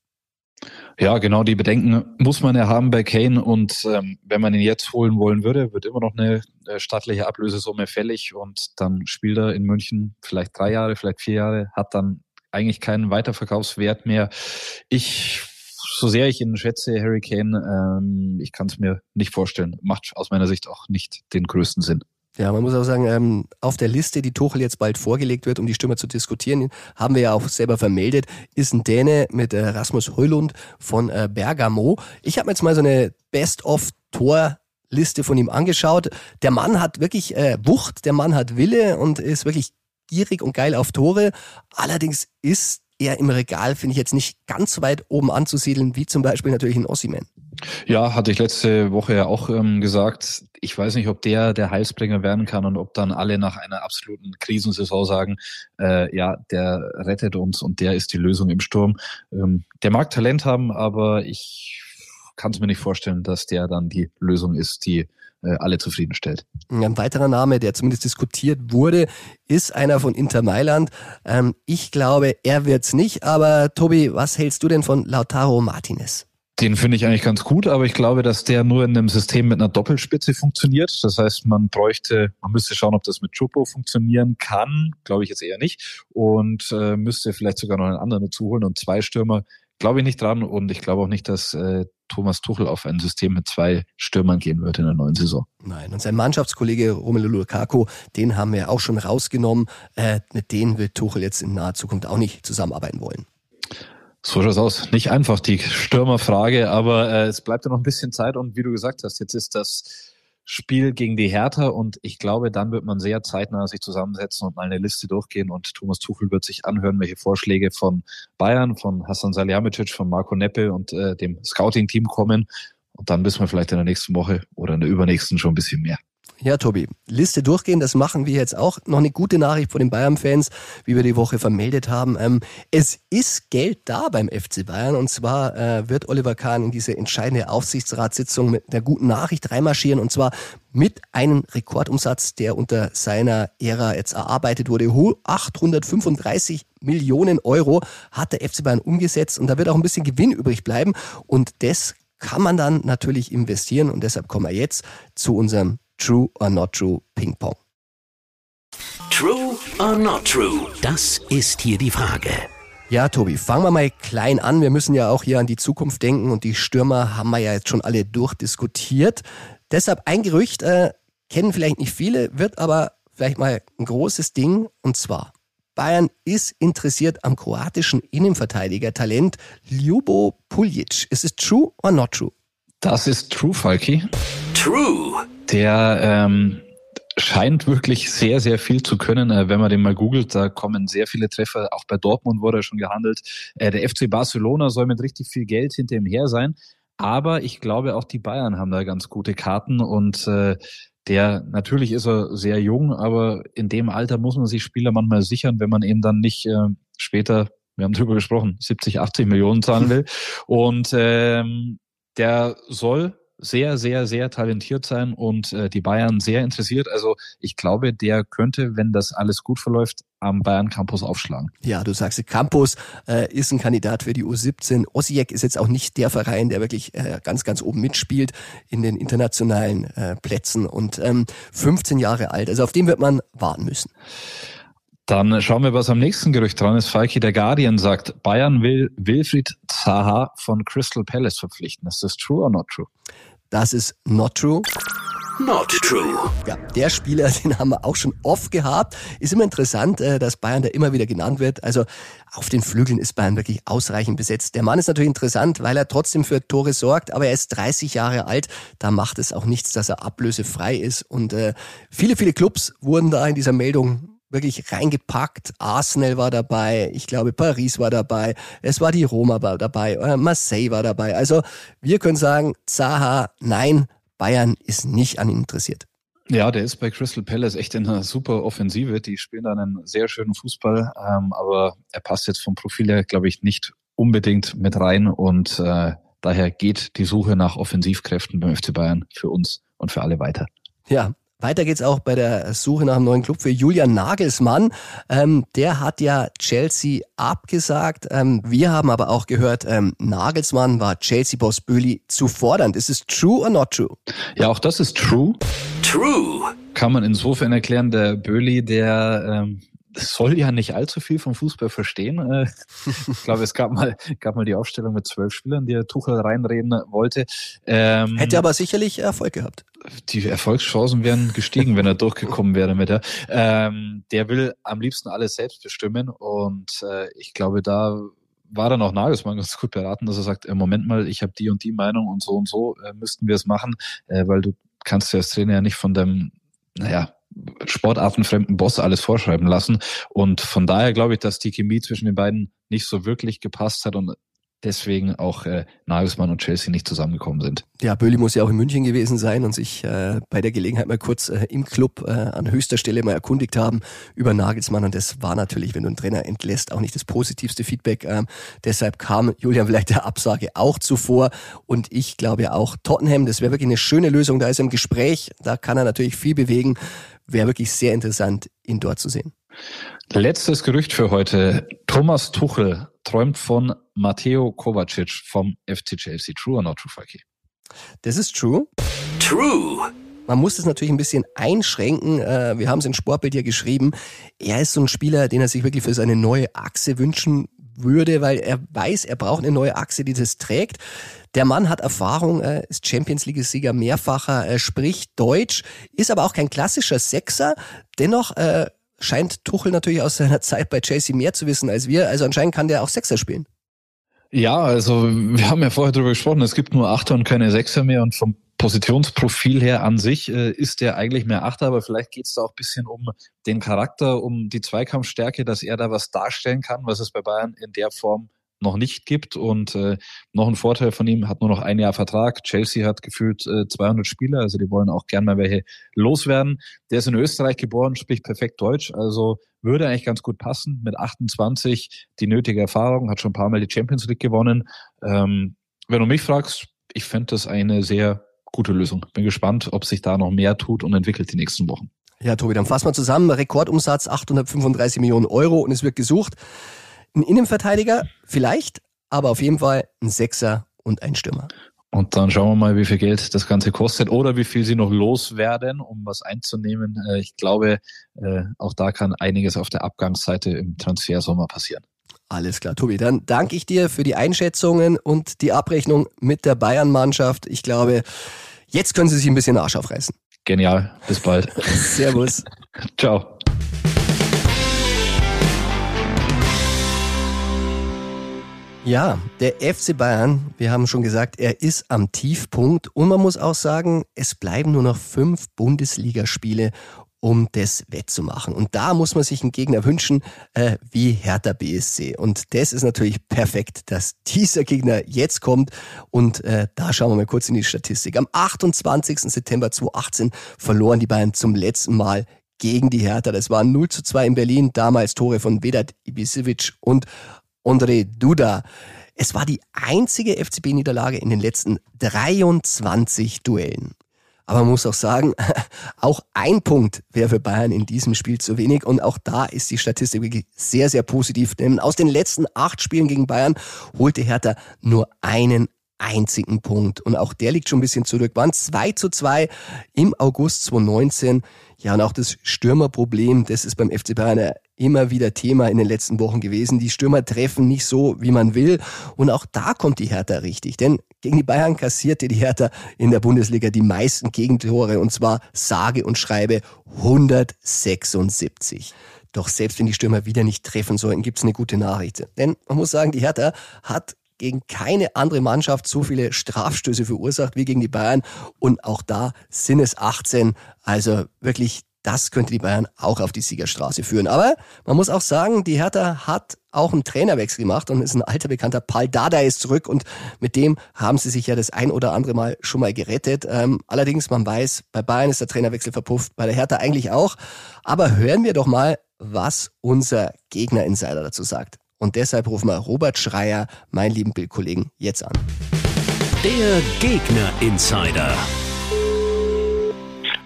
Ja, genau, die Bedenken muss man ja haben bei Kane und ähm, wenn man ihn jetzt holen wollen würde, wird immer noch eine äh, staatliche Ablösesumme fällig und dann spielt er in München vielleicht drei Jahre, vielleicht vier Jahre, hat dann eigentlich keinen Weiterverkaufswert mehr. Ich, so sehr ich ihn schätze, Harry Kane, ähm, ich kann es mir nicht vorstellen. Macht aus meiner Sicht auch nicht den größten Sinn. Ja, man muss auch sagen, ähm, auf der Liste, die Tuchel jetzt bald vorgelegt wird, um die Stimme zu diskutieren, haben wir ja auch selber vermeldet, ist ein Däne mit äh, Rasmus Höllund von äh, Bergamo. Ich habe mir jetzt mal so eine Best-of-Tor-Liste von ihm angeschaut. Der Mann hat wirklich äh, Wucht, der Mann hat Wille und ist wirklich gierig und geil auf Tore. Allerdings ist er im Regal, finde ich jetzt nicht ganz so weit oben anzusiedeln, wie zum Beispiel natürlich ein Ossiman. Ja, hatte ich letzte Woche ja auch ähm, gesagt. Ich weiß nicht, ob der der Heilsbringer werden kann und ob dann alle nach einer absoluten Krisensaison sagen, äh, ja, der rettet uns und der ist die Lösung im Sturm. Ähm, der mag Talent haben, aber ich kann es mir nicht vorstellen, dass der dann die Lösung ist, die äh, alle zufriedenstellt. Ein weiterer Name, der zumindest diskutiert wurde, ist einer von Inter Mailand. Ähm, ich glaube, er wird's nicht, aber Tobi, was hältst du denn von Lautaro Martinez? Den finde ich eigentlich ganz gut, aber ich glaube, dass der nur in einem System mit einer Doppelspitze funktioniert. Das heißt, man bräuchte, man müsste schauen, ob das mit Chupo funktionieren kann. Glaube ich jetzt eher nicht. Und äh, müsste vielleicht sogar noch einen anderen dazu holen. Und zwei Stürmer glaube ich nicht dran. Und ich glaube auch nicht, dass äh, Thomas Tuchel auf ein System mit zwei Stürmern gehen wird in der neuen Saison. Nein, und sein Mannschaftskollege Romelu Lukaku, den haben wir auch schon rausgenommen. Äh, mit denen wird Tuchel jetzt in naher Zukunft auch nicht zusammenarbeiten wollen. So schaut's aus. Nicht einfach die Stürmerfrage, aber äh, es bleibt ja noch ein bisschen Zeit und wie du gesagt hast, jetzt ist das Spiel gegen die Hertha und ich glaube, dann wird man sehr zeitnah sich zusammensetzen und mal eine Liste durchgehen und Thomas Tuchel wird sich anhören, welche Vorschläge von Bayern, von Hassan Salihamidzic, von Marco Neppe und äh, dem Scouting-Team kommen und dann wissen wir vielleicht in der nächsten Woche oder in der übernächsten schon ein bisschen mehr. Ja, Tobi, Liste durchgehen, das machen wir jetzt auch. Noch eine gute Nachricht von den Bayern-Fans, wie wir die Woche vermeldet haben. Ähm, es ist Geld da beim FC Bayern und zwar äh, wird Oliver Kahn in diese entscheidende Aufsichtsratssitzung mit der guten Nachricht reinmarschieren und zwar mit einem Rekordumsatz, der unter seiner Ära jetzt erarbeitet wurde. 835 Millionen Euro hat der FC Bayern umgesetzt und da wird auch ein bisschen Gewinn übrig bleiben und das kann man dann natürlich investieren und deshalb kommen wir jetzt zu unserem True or Not True Ping Pong. True or Not True? Das ist hier die Frage. Ja, Tobi, fangen wir mal klein an. Wir müssen ja auch hier an die Zukunft denken und die Stürmer haben wir ja jetzt schon alle durchdiskutiert. Deshalb ein Gerücht, äh, kennen vielleicht nicht viele, wird aber vielleicht mal ein großes Ding und zwar Bayern ist interessiert am kroatischen Innenverteidiger-Talent Ljubo Puljic. Ist es true or not true? Das ist true, Falki. True. Der ähm, scheint wirklich sehr, sehr viel zu können. Äh, wenn man den mal googelt, da kommen sehr viele Treffer. Auch bei Dortmund wurde er schon gehandelt. Äh, der FC Barcelona soll mit richtig viel Geld hinter ihm her sein. Aber ich glaube, auch die Bayern haben da ganz gute Karten und äh, der natürlich ist er sehr jung, aber in dem Alter muss man sich Spieler manchmal sichern, wenn man eben dann nicht äh, später, wir haben drüber gesprochen, 70, 80 Millionen zahlen will. Und ähm, der soll sehr, sehr, sehr talentiert sein und äh, die Bayern sehr interessiert. Also ich glaube, der könnte, wenn das alles gut verläuft, am Bayern Campus aufschlagen. Ja, du sagst, Campus äh, ist ein Kandidat für die U17. Osijek ist jetzt auch nicht der Verein, der wirklich äh, ganz, ganz oben mitspielt in den internationalen äh, Plätzen und ähm, 15 Jahre alt. Also auf den wird man warten müssen. Dann schauen wir, was am nächsten Gerücht dran ist. Falki der Guardian sagt, Bayern will Wilfried Zaha von Crystal Palace verpflichten. Ist das true or not true? Das ist not true. Not true. Ja, der Spieler, den haben wir auch schon oft gehabt. Ist immer interessant, äh, dass Bayern da immer wieder genannt wird. Also auf den Flügeln ist Bayern wirklich ausreichend besetzt. Der Mann ist natürlich interessant, weil er trotzdem für Tore sorgt, aber er ist 30 Jahre alt. Da macht es auch nichts, dass er ablösefrei ist. Und äh, viele, viele Clubs wurden da in dieser Meldung wirklich reingepackt. Arsenal war dabei, ich glaube Paris war dabei, es war die Roma war dabei, äh, Marseille war dabei. Also wir können sagen, Zaha, nein, Bayern ist nicht an ihn interessiert. Ja, der ist bei Crystal Palace echt in einer super Offensive. Die spielen dann einen sehr schönen Fußball, ähm, aber er passt jetzt vom Profil her, glaube ich, nicht unbedingt mit rein und äh, daher geht die Suche nach Offensivkräften beim FC Bayern für uns und für alle weiter. Ja, weiter geht's auch bei der Suche nach einem neuen Club für Julian Nagelsmann. Ähm, der hat ja Chelsea abgesagt. Ähm, wir haben aber auch gehört, ähm, Nagelsmann war Chelsea-Boss Böli zu fordernd. Ist es true or not true? Ja, auch das ist true. True. Kann man insofern erklären, der Böli, der ähm, soll ja nicht allzu viel vom Fußball verstehen. Äh, ich glaube, es gab mal, gab mal die Aufstellung mit zwölf Spielern, die er Tuchel reinreden wollte. Ähm, Hätte aber sicherlich Erfolg gehabt. Die Erfolgschancen wären gestiegen, wenn er durchgekommen wäre mit der. Ähm, der will am liebsten alles selbst bestimmen und äh, ich glaube, da war dann auch Nagelsmann ganz gut beraten, dass er sagt, äh, Moment mal, ich habe die und die Meinung und so und so äh, müssten wir es machen, äh, weil du kannst ja als Trainer ja nicht von deinem, naja, sportartenfremden Boss alles vorschreiben lassen. Und von daher glaube ich, dass die Chemie zwischen den beiden nicht so wirklich gepasst hat und deswegen auch äh, Nagelsmann und Chelsea nicht zusammengekommen sind. Ja, Böhli muss ja auch in München gewesen sein und sich äh, bei der Gelegenheit mal kurz äh, im Club äh, an höchster Stelle mal erkundigt haben über Nagelsmann und das war natürlich, wenn du einen Trainer entlässt, auch nicht das positivste Feedback. Ähm, deshalb kam Julian vielleicht der Absage auch zuvor und ich glaube auch Tottenham, das wäre wirklich eine schöne Lösung, da ist er im Gespräch, da kann er natürlich viel bewegen wäre wirklich sehr interessant, ihn dort zu sehen. Letztes Gerücht für heute. Thomas Tuchel träumt von Matteo Kovacic vom FC Chelsea. True or not true, Falki? Das ist true. True. Man muss es natürlich ein bisschen einschränken. Äh, wir haben es in Sportbild ja geschrieben. Er ist so ein Spieler, den er sich wirklich für seine neue Achse wünschen würde, weil er weiß, er braucht eine neue Achse, die das trägt. Der Mann hat Erfahrung, ist Champions League-Sieger mehrfacher, spricht Deutsch, ist aber auch kein klassischer Sechser. Dennoch äh, scheint Tuchel natürlich aus seiner Zeit bei Chelsea mehr zu wissen als wir. Also anscheinend kann der auch Sechser spielen. Ja, also wir haben ja vorher darüber gesprochen, es gibt nur Achter und keine Sechser mehr und vom Positionsprofil her an sich äh, ist der eigentlich mehr Achter, aber vielleicht geht es da auch ein bisschen um den Charakter, um die Zweikampfstärke, dass er da was darstellen kann, was es bei Bayern in der Form noch nicht gibt. Und äh, noch ein Vorteil von ihm, hat nur noch ein Jahr Vertrag. Chelsea hat gefühlt äh, 200 Spieler, also die wollen auch gern mal welche loswerden. Der ist in Österreich geboren, spricht perfekt Deutsch, also würde eigentlich ganz gut passen. Mit 28 die nötige Erfahrung, hat schon ein paar Mal die Champions League gewonnen. Ähm, wenn du mich fragst, ich fände das eine sehr gute Lösung. Bin gespannt, ob sich da noch mehr tut und entwickelt die nächsten Wochen. Ja, Tobi, dann fassen wir zusammen. Rekordumsatz 835 Millionen Euro und es wird gesucht. Ein Innenverteidiger vielleicht, aber auf jeden Fall ein Sechser und ein Stürmer. Und dann schauen wir mal, wie viel Geld das Ganze kostet oder wie viel sie noch loswerden, um was einzunehmen. Äh, ich glaube, äh, auch da kann einiges auf der Abgangsseite im Transfersommer passieren. Alles klar, Tobi. Dann danke ich dir für die Einschätzungen und die Abrechnung mit der Bayern-Mannschaft. Ich glaube, jetzt können sie sich ein bisschen Arsch aufreißen. Genial. Bis bald. Servus. Ciao. Ja, der FC Bayern, wir haben schon gesagt, er ist am Tiefpunkt und man muss auch sagen, es bleiben nur noch fünf Bundesligaspiele, um das wettzumachen. Und da muss man sich einen Gegner wünschen, äh, wie Hertha BSC. Und das ist natürlich perfekt, dass dieser Gegner jetzt kommt. Und äh, da schauen wir mal kurz in die Statistik. Am 28. September 2018 verloren die Bayern zum letzten Mal gegen die Hertha. Das waren 0 zu 2 in Berlin, damals Tore von Vedat Ibisevic und André Duda. Es war die einzige FCB-Niederlage in den letzten 23 Duellen. Aber man muss auch sagen, auch ein Punkt wäre für Bayern in diesem Spiel zu wenig. Und auch da ist die Statistik wirklich sehr, sehr positiv. Denn aus den letzten acht Spielen gegen Bayern holte Hertha nur einen einzigen Punkt. Und auch der liegt schon ein bisschen zurück. Waren 2 zu 2 im August 2019. Ja, und auch das Stürmerproblem, das ist beim FC Bayern immer wieder Thema in den letzten Wochen gewesen. Die Stürmer treffen nicht so, wie man will. Und auch da kommt die Hertha richtig. Denn gegen die Bayern kassierte die Hertha in der Bundesliga die meisten Gegentore. Und zwar sage und schreibe 176. Doch selbst wenn die Stürmer wieder nicht treffen sollten, gibt's eine gute Nachricht. Denn man muss sagen, die Hertha hat gegen keine andere Mannschaft so viele Strafstöße verursacht wie gegen die Bayern. Und auch da sind es 18. Also wirklich das könnte die Bayern auch auf die Siegerstraße führen. Aber man muss auch sagen, die Hertha hat auch einen Trainerwechsel gemacht und ist ein alter Bekannter. Paul Dada ist zurück und mit dem haben sie sich ja das ein oder andere Mal schon mal gerettet. Ähm, allerdings, man weiß, bei Bayern ist der Trainerwechsel verpufft, bei der Hertha eigentlich auch. Aber hören wir doch mal, was unser Gegner-Insider dazu sagt. Und deshalb rufen wir Robert Schreier, meinen lieben Bildkollegen, jetzt an. Der Gegner-Insider.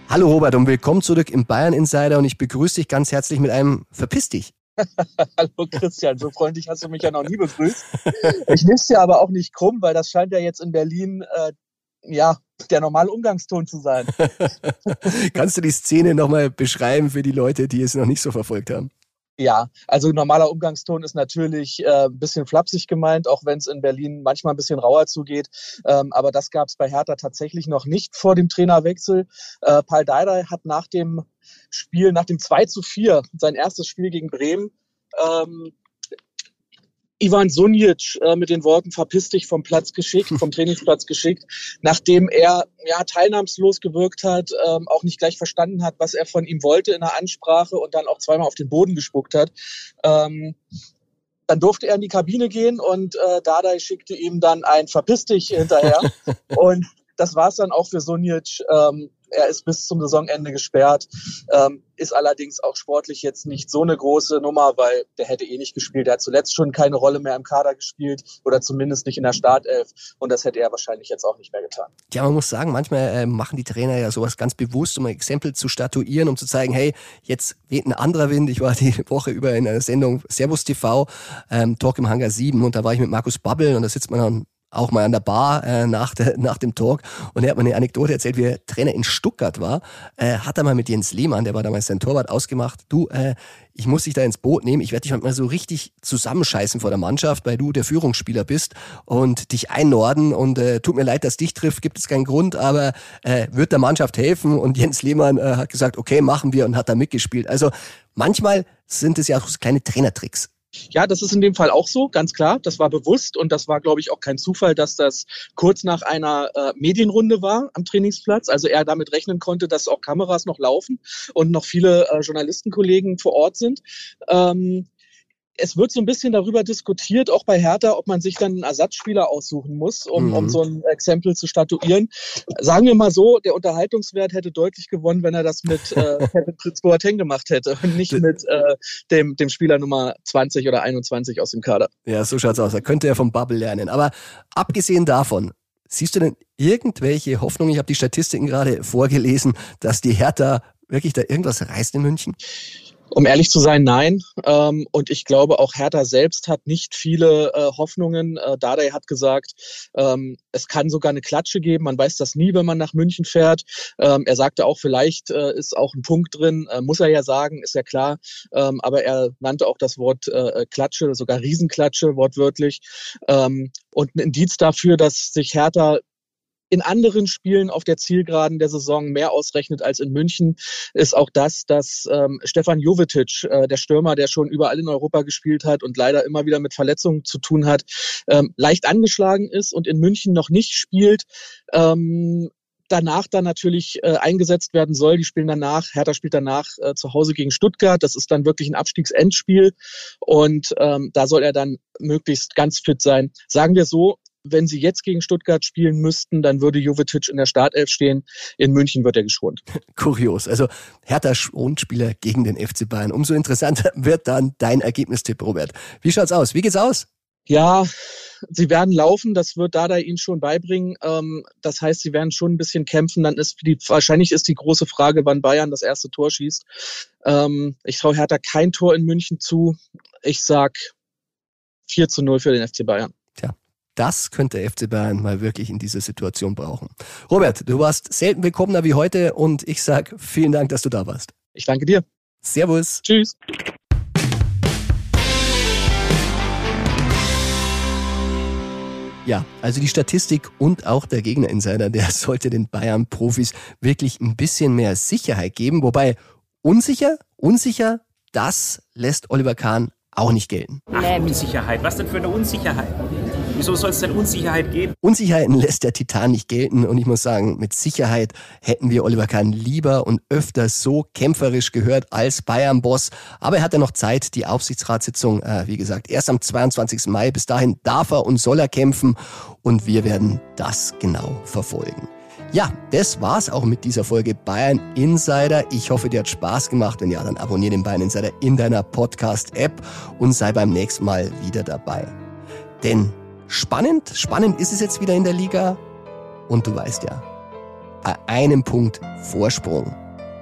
Hallo Robert und willkommen zurück im Bayern Insider und ich begrüße dich ganz herzlich mit einem Verpiss dich. Hallo Christian, so freundlich hast du mich ja noch nie begrüßt. Ich nehme es dir aber auch nicht krumm, weil das scheint ja jetzt in Berlin äh, ja der normale Umgangston zu sein. Kannst du die Szene nochmal beschreiben für die Leute, die es noch nicht so verfolgt haben? Ja, also normaler Umgangston ist natürlich äh, ein bisschen flapsig gemeint, auch wenn es in Berlin manchmal ein bisschen rauer zugeht. Ähm, aber das gab es bei Hertha tatsächlich noch nicht vor dem Trainerwechsel. Äh, Paul Dardai hat nach dem Spiel, nach dem 2 zu 4, sein erstes Spiel gegen Bremen, ähm, Ivan Sunjic äh, mit den Worten verpiss dich vom Platz geschickt, vom Trainingsplatz geschickt, nachdem er ja teilnahmslos gewirkt hat, ähm, auch nicht gleich verstanden hat, was er von ihm wollte in der Ansprache und dann auch zweimal auf den Boden gespuckt hat. Ähm, dann durfte er in die Kabine gehen und äh, Dardai schickte ihm dann ein Verpiss dich hinterher. und das war es dann auch für Sunjic. Ähm, er ist bis zum Saisonende gesperrt, ähm, ist allerdings auch sportlich jetzt nicht so eine große Nummer, weil der hätte eh nicht gespielt. Er hat zuletzt schon keine Rolle mehr im Kader gespielt oder zumindest nicht in der Startelf und das hätte er wahrscheinlich jetzt auch nicht mehr getan. Ja, man muss sagen, manchmal äh, machen die Trainer ja sowas ganz bewusst, um ein Exempel zu statuieren, um zu zeigen, hey, jetzt weht ein anderer Wind. Ich war die Woche über in einer Sendung Servus TV, ähm, Talk im Hangar 7 und da war ich mit Markus Babbel und da sitzt man dann auch mal an der Bar äh, nach, der, nach dem Talk. Und er hat mir eine Anekdote erzählt, wie er Trainer in Stuttgart war, äh, hat er mal mit Jens Lehmann, der war damals sein Torwart, ausgemacht, du, äh, ich muss dich da ins Boot nehmen, ich werde dich mal so richtig zusammenscheißen vor der Mannschaft, weil du der Führungsspieler bist und dich einnorden. Und äh, tut mir leid, dass dich trifft, gibt es keinen Grund, aber äh, wird der Mannschaft helfen? Und Jens Lehmann äh, hat gesagt, okay, machen wir und hat da mitgespielt. Also manchmal sind es ja auch so kleine Trainertricks Ja, das ist in dem Fall auch so, ganz klar. Das war bewusst und das war, glaube ich, auch kein Zufall, dass das kurz nach einer äh, Medienrunde war am Trainingsplatz. Also er damit rechnen konnte, dass auch Kameras noch laufen und noch viele äh, Journalistenkollegen vor Ort sind. Ähm, es wird so ein bisschen darüber diskutiert, auch bei Hertha, ob man sich dann einen Ersatzspieler aussuchen muss, um, mhm. um so ein Exempel zu statuieren. Sagen wir mal so, der Unterhaltungswert hätte deutlich gewonnen, wenn er das mit äh, Kevin Pritz Boateng gemacht hätte und nicht mit äh, dem, dem Spieler Nummer 20 oder 21 aus dem Kader. Ja, so schaut's aus. Er könnte ja vom Bubble lernen. Aber abgesehen davon, Siehst du denn irgendwelche Hoffnungen? Ich habe die Statistiken gerade vorgelesen, dass die Hertha wirklich da irgendwas reißt in München? Um ehrlich zu sein, nein. Ähm, und ich glaube, auch Hertha selbst hat nicht viele äh, Hoffnungen. Äh, Dardai hat gesagt, ähm, es kann sogar eine Klatsche geben. Man weiß das nie, wenn man nach München fährt. Ähm, er sagte auch, vielleicht äh, ist auch ein Punkt drin. Äh, muss er ja sagen, ist ja klar. Aber er nannte auch das Wort Klatsche, sogar Riesenklatsche wortwörtlich. Und ein Indiz dafür, dass sich Hertha in anderen Spielen auf der Zielgeraden der Saison mehr ausrechnet als in München, ist auch das, dass ähm, Stefan Jovetic, äh, der Stürmer, der schon überall in Europa gespielt hat und leider immer wieder mit Verletzungen zu tun hat, ähm, leicht angeschlagen ist und in München noch nicht spielt. Ähm, danach dann natürlich äh, eingesetzt werden soll. Die spielen danach, Hertha spielt danach äh, zu Hause gegen Stuttgart. Das ist dann wirklich ein Abstiegsendspiel und ähm, da soll er dann möglichst ganz fit sein. Sagen wir so, wenn sie jetzt gegen Stuttgart spielen müssten, dann würde Jovetic in der Startelf stehen. In München wird er geschont. Kurios. Also Hertha Schonspieler gegen den FC Bayern. Umso interessanter wird dann dein Ergebnistipp, Robert. Wie schaut's aus? Wie geht's aus? Ja, sie werden laufen, das wird Dada ihnen schon beibringen. Ähm, das heißt, sie werden schon ein bisschen kämpfen. Dann ist die, wahrscheinlich ist die große Frage, wann Bayern das erste Tor schießt. Ähm, ich traue Hertha kein Tor in München zu. Ich sag 4 zu 0 für den FC Bayern. Das könnte FC Bayern mal wirklich in dieser Situation brauchen. Robert, du warst selten willkommener wie heute und ich sag vielen Dank, dass du da warst. Ich danke dir. Servus. Tschüss. Ja, also die Statistik und auch der Gegner-Insider, der sollte den Bayern-Profis wirklich ein bisschen mehr Sicherheit geben. Wobei unsicher, unsicher, das lässt Oliver Kahn auch nicht gelten. Ach, Unsicherheit. Was denn für eine Unsicherheit? Wieso soll es denn Unsicherheit geben? Unsicherheiten lässt der Titan nicht gelten und ich muss sagen, mit Sicherheit hätten wir Oliver Kahn lieber und öfter so kämpferisch gehört als Bayern-Boss. Aber er hat ja noch Zeit, die Aufsichtsratssitzung, äh, wie gesagt, erst am 22. Mai. Bis dahin darf er und soll er kämpfen und wir werden das genau verfolgen. Ja, das war's auch mit dieser Folge Bayern Insider. Ich hoffe, dir hat Spaß gemacht. Wenn ja, dann abonniere den Bayern Insider in deiner Podcast-App und sei beim nächsten Mal wieder dabei. Denn Spannend, spannend ist es jetzt wieder in der Liga. Und du weißt ja, bei einem Punkt Vorsprung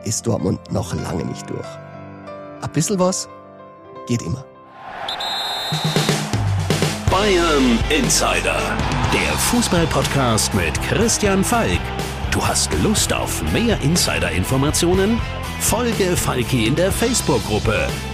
ist Dortmund noch lange nicht durch. Ein bisschen was geht immer. Bayern Insider, der Fußballpodcast mit Christian Falk. Du hast Lust auf mehr Insider-Informationen? Folge Falki in der Facebook-Gruppe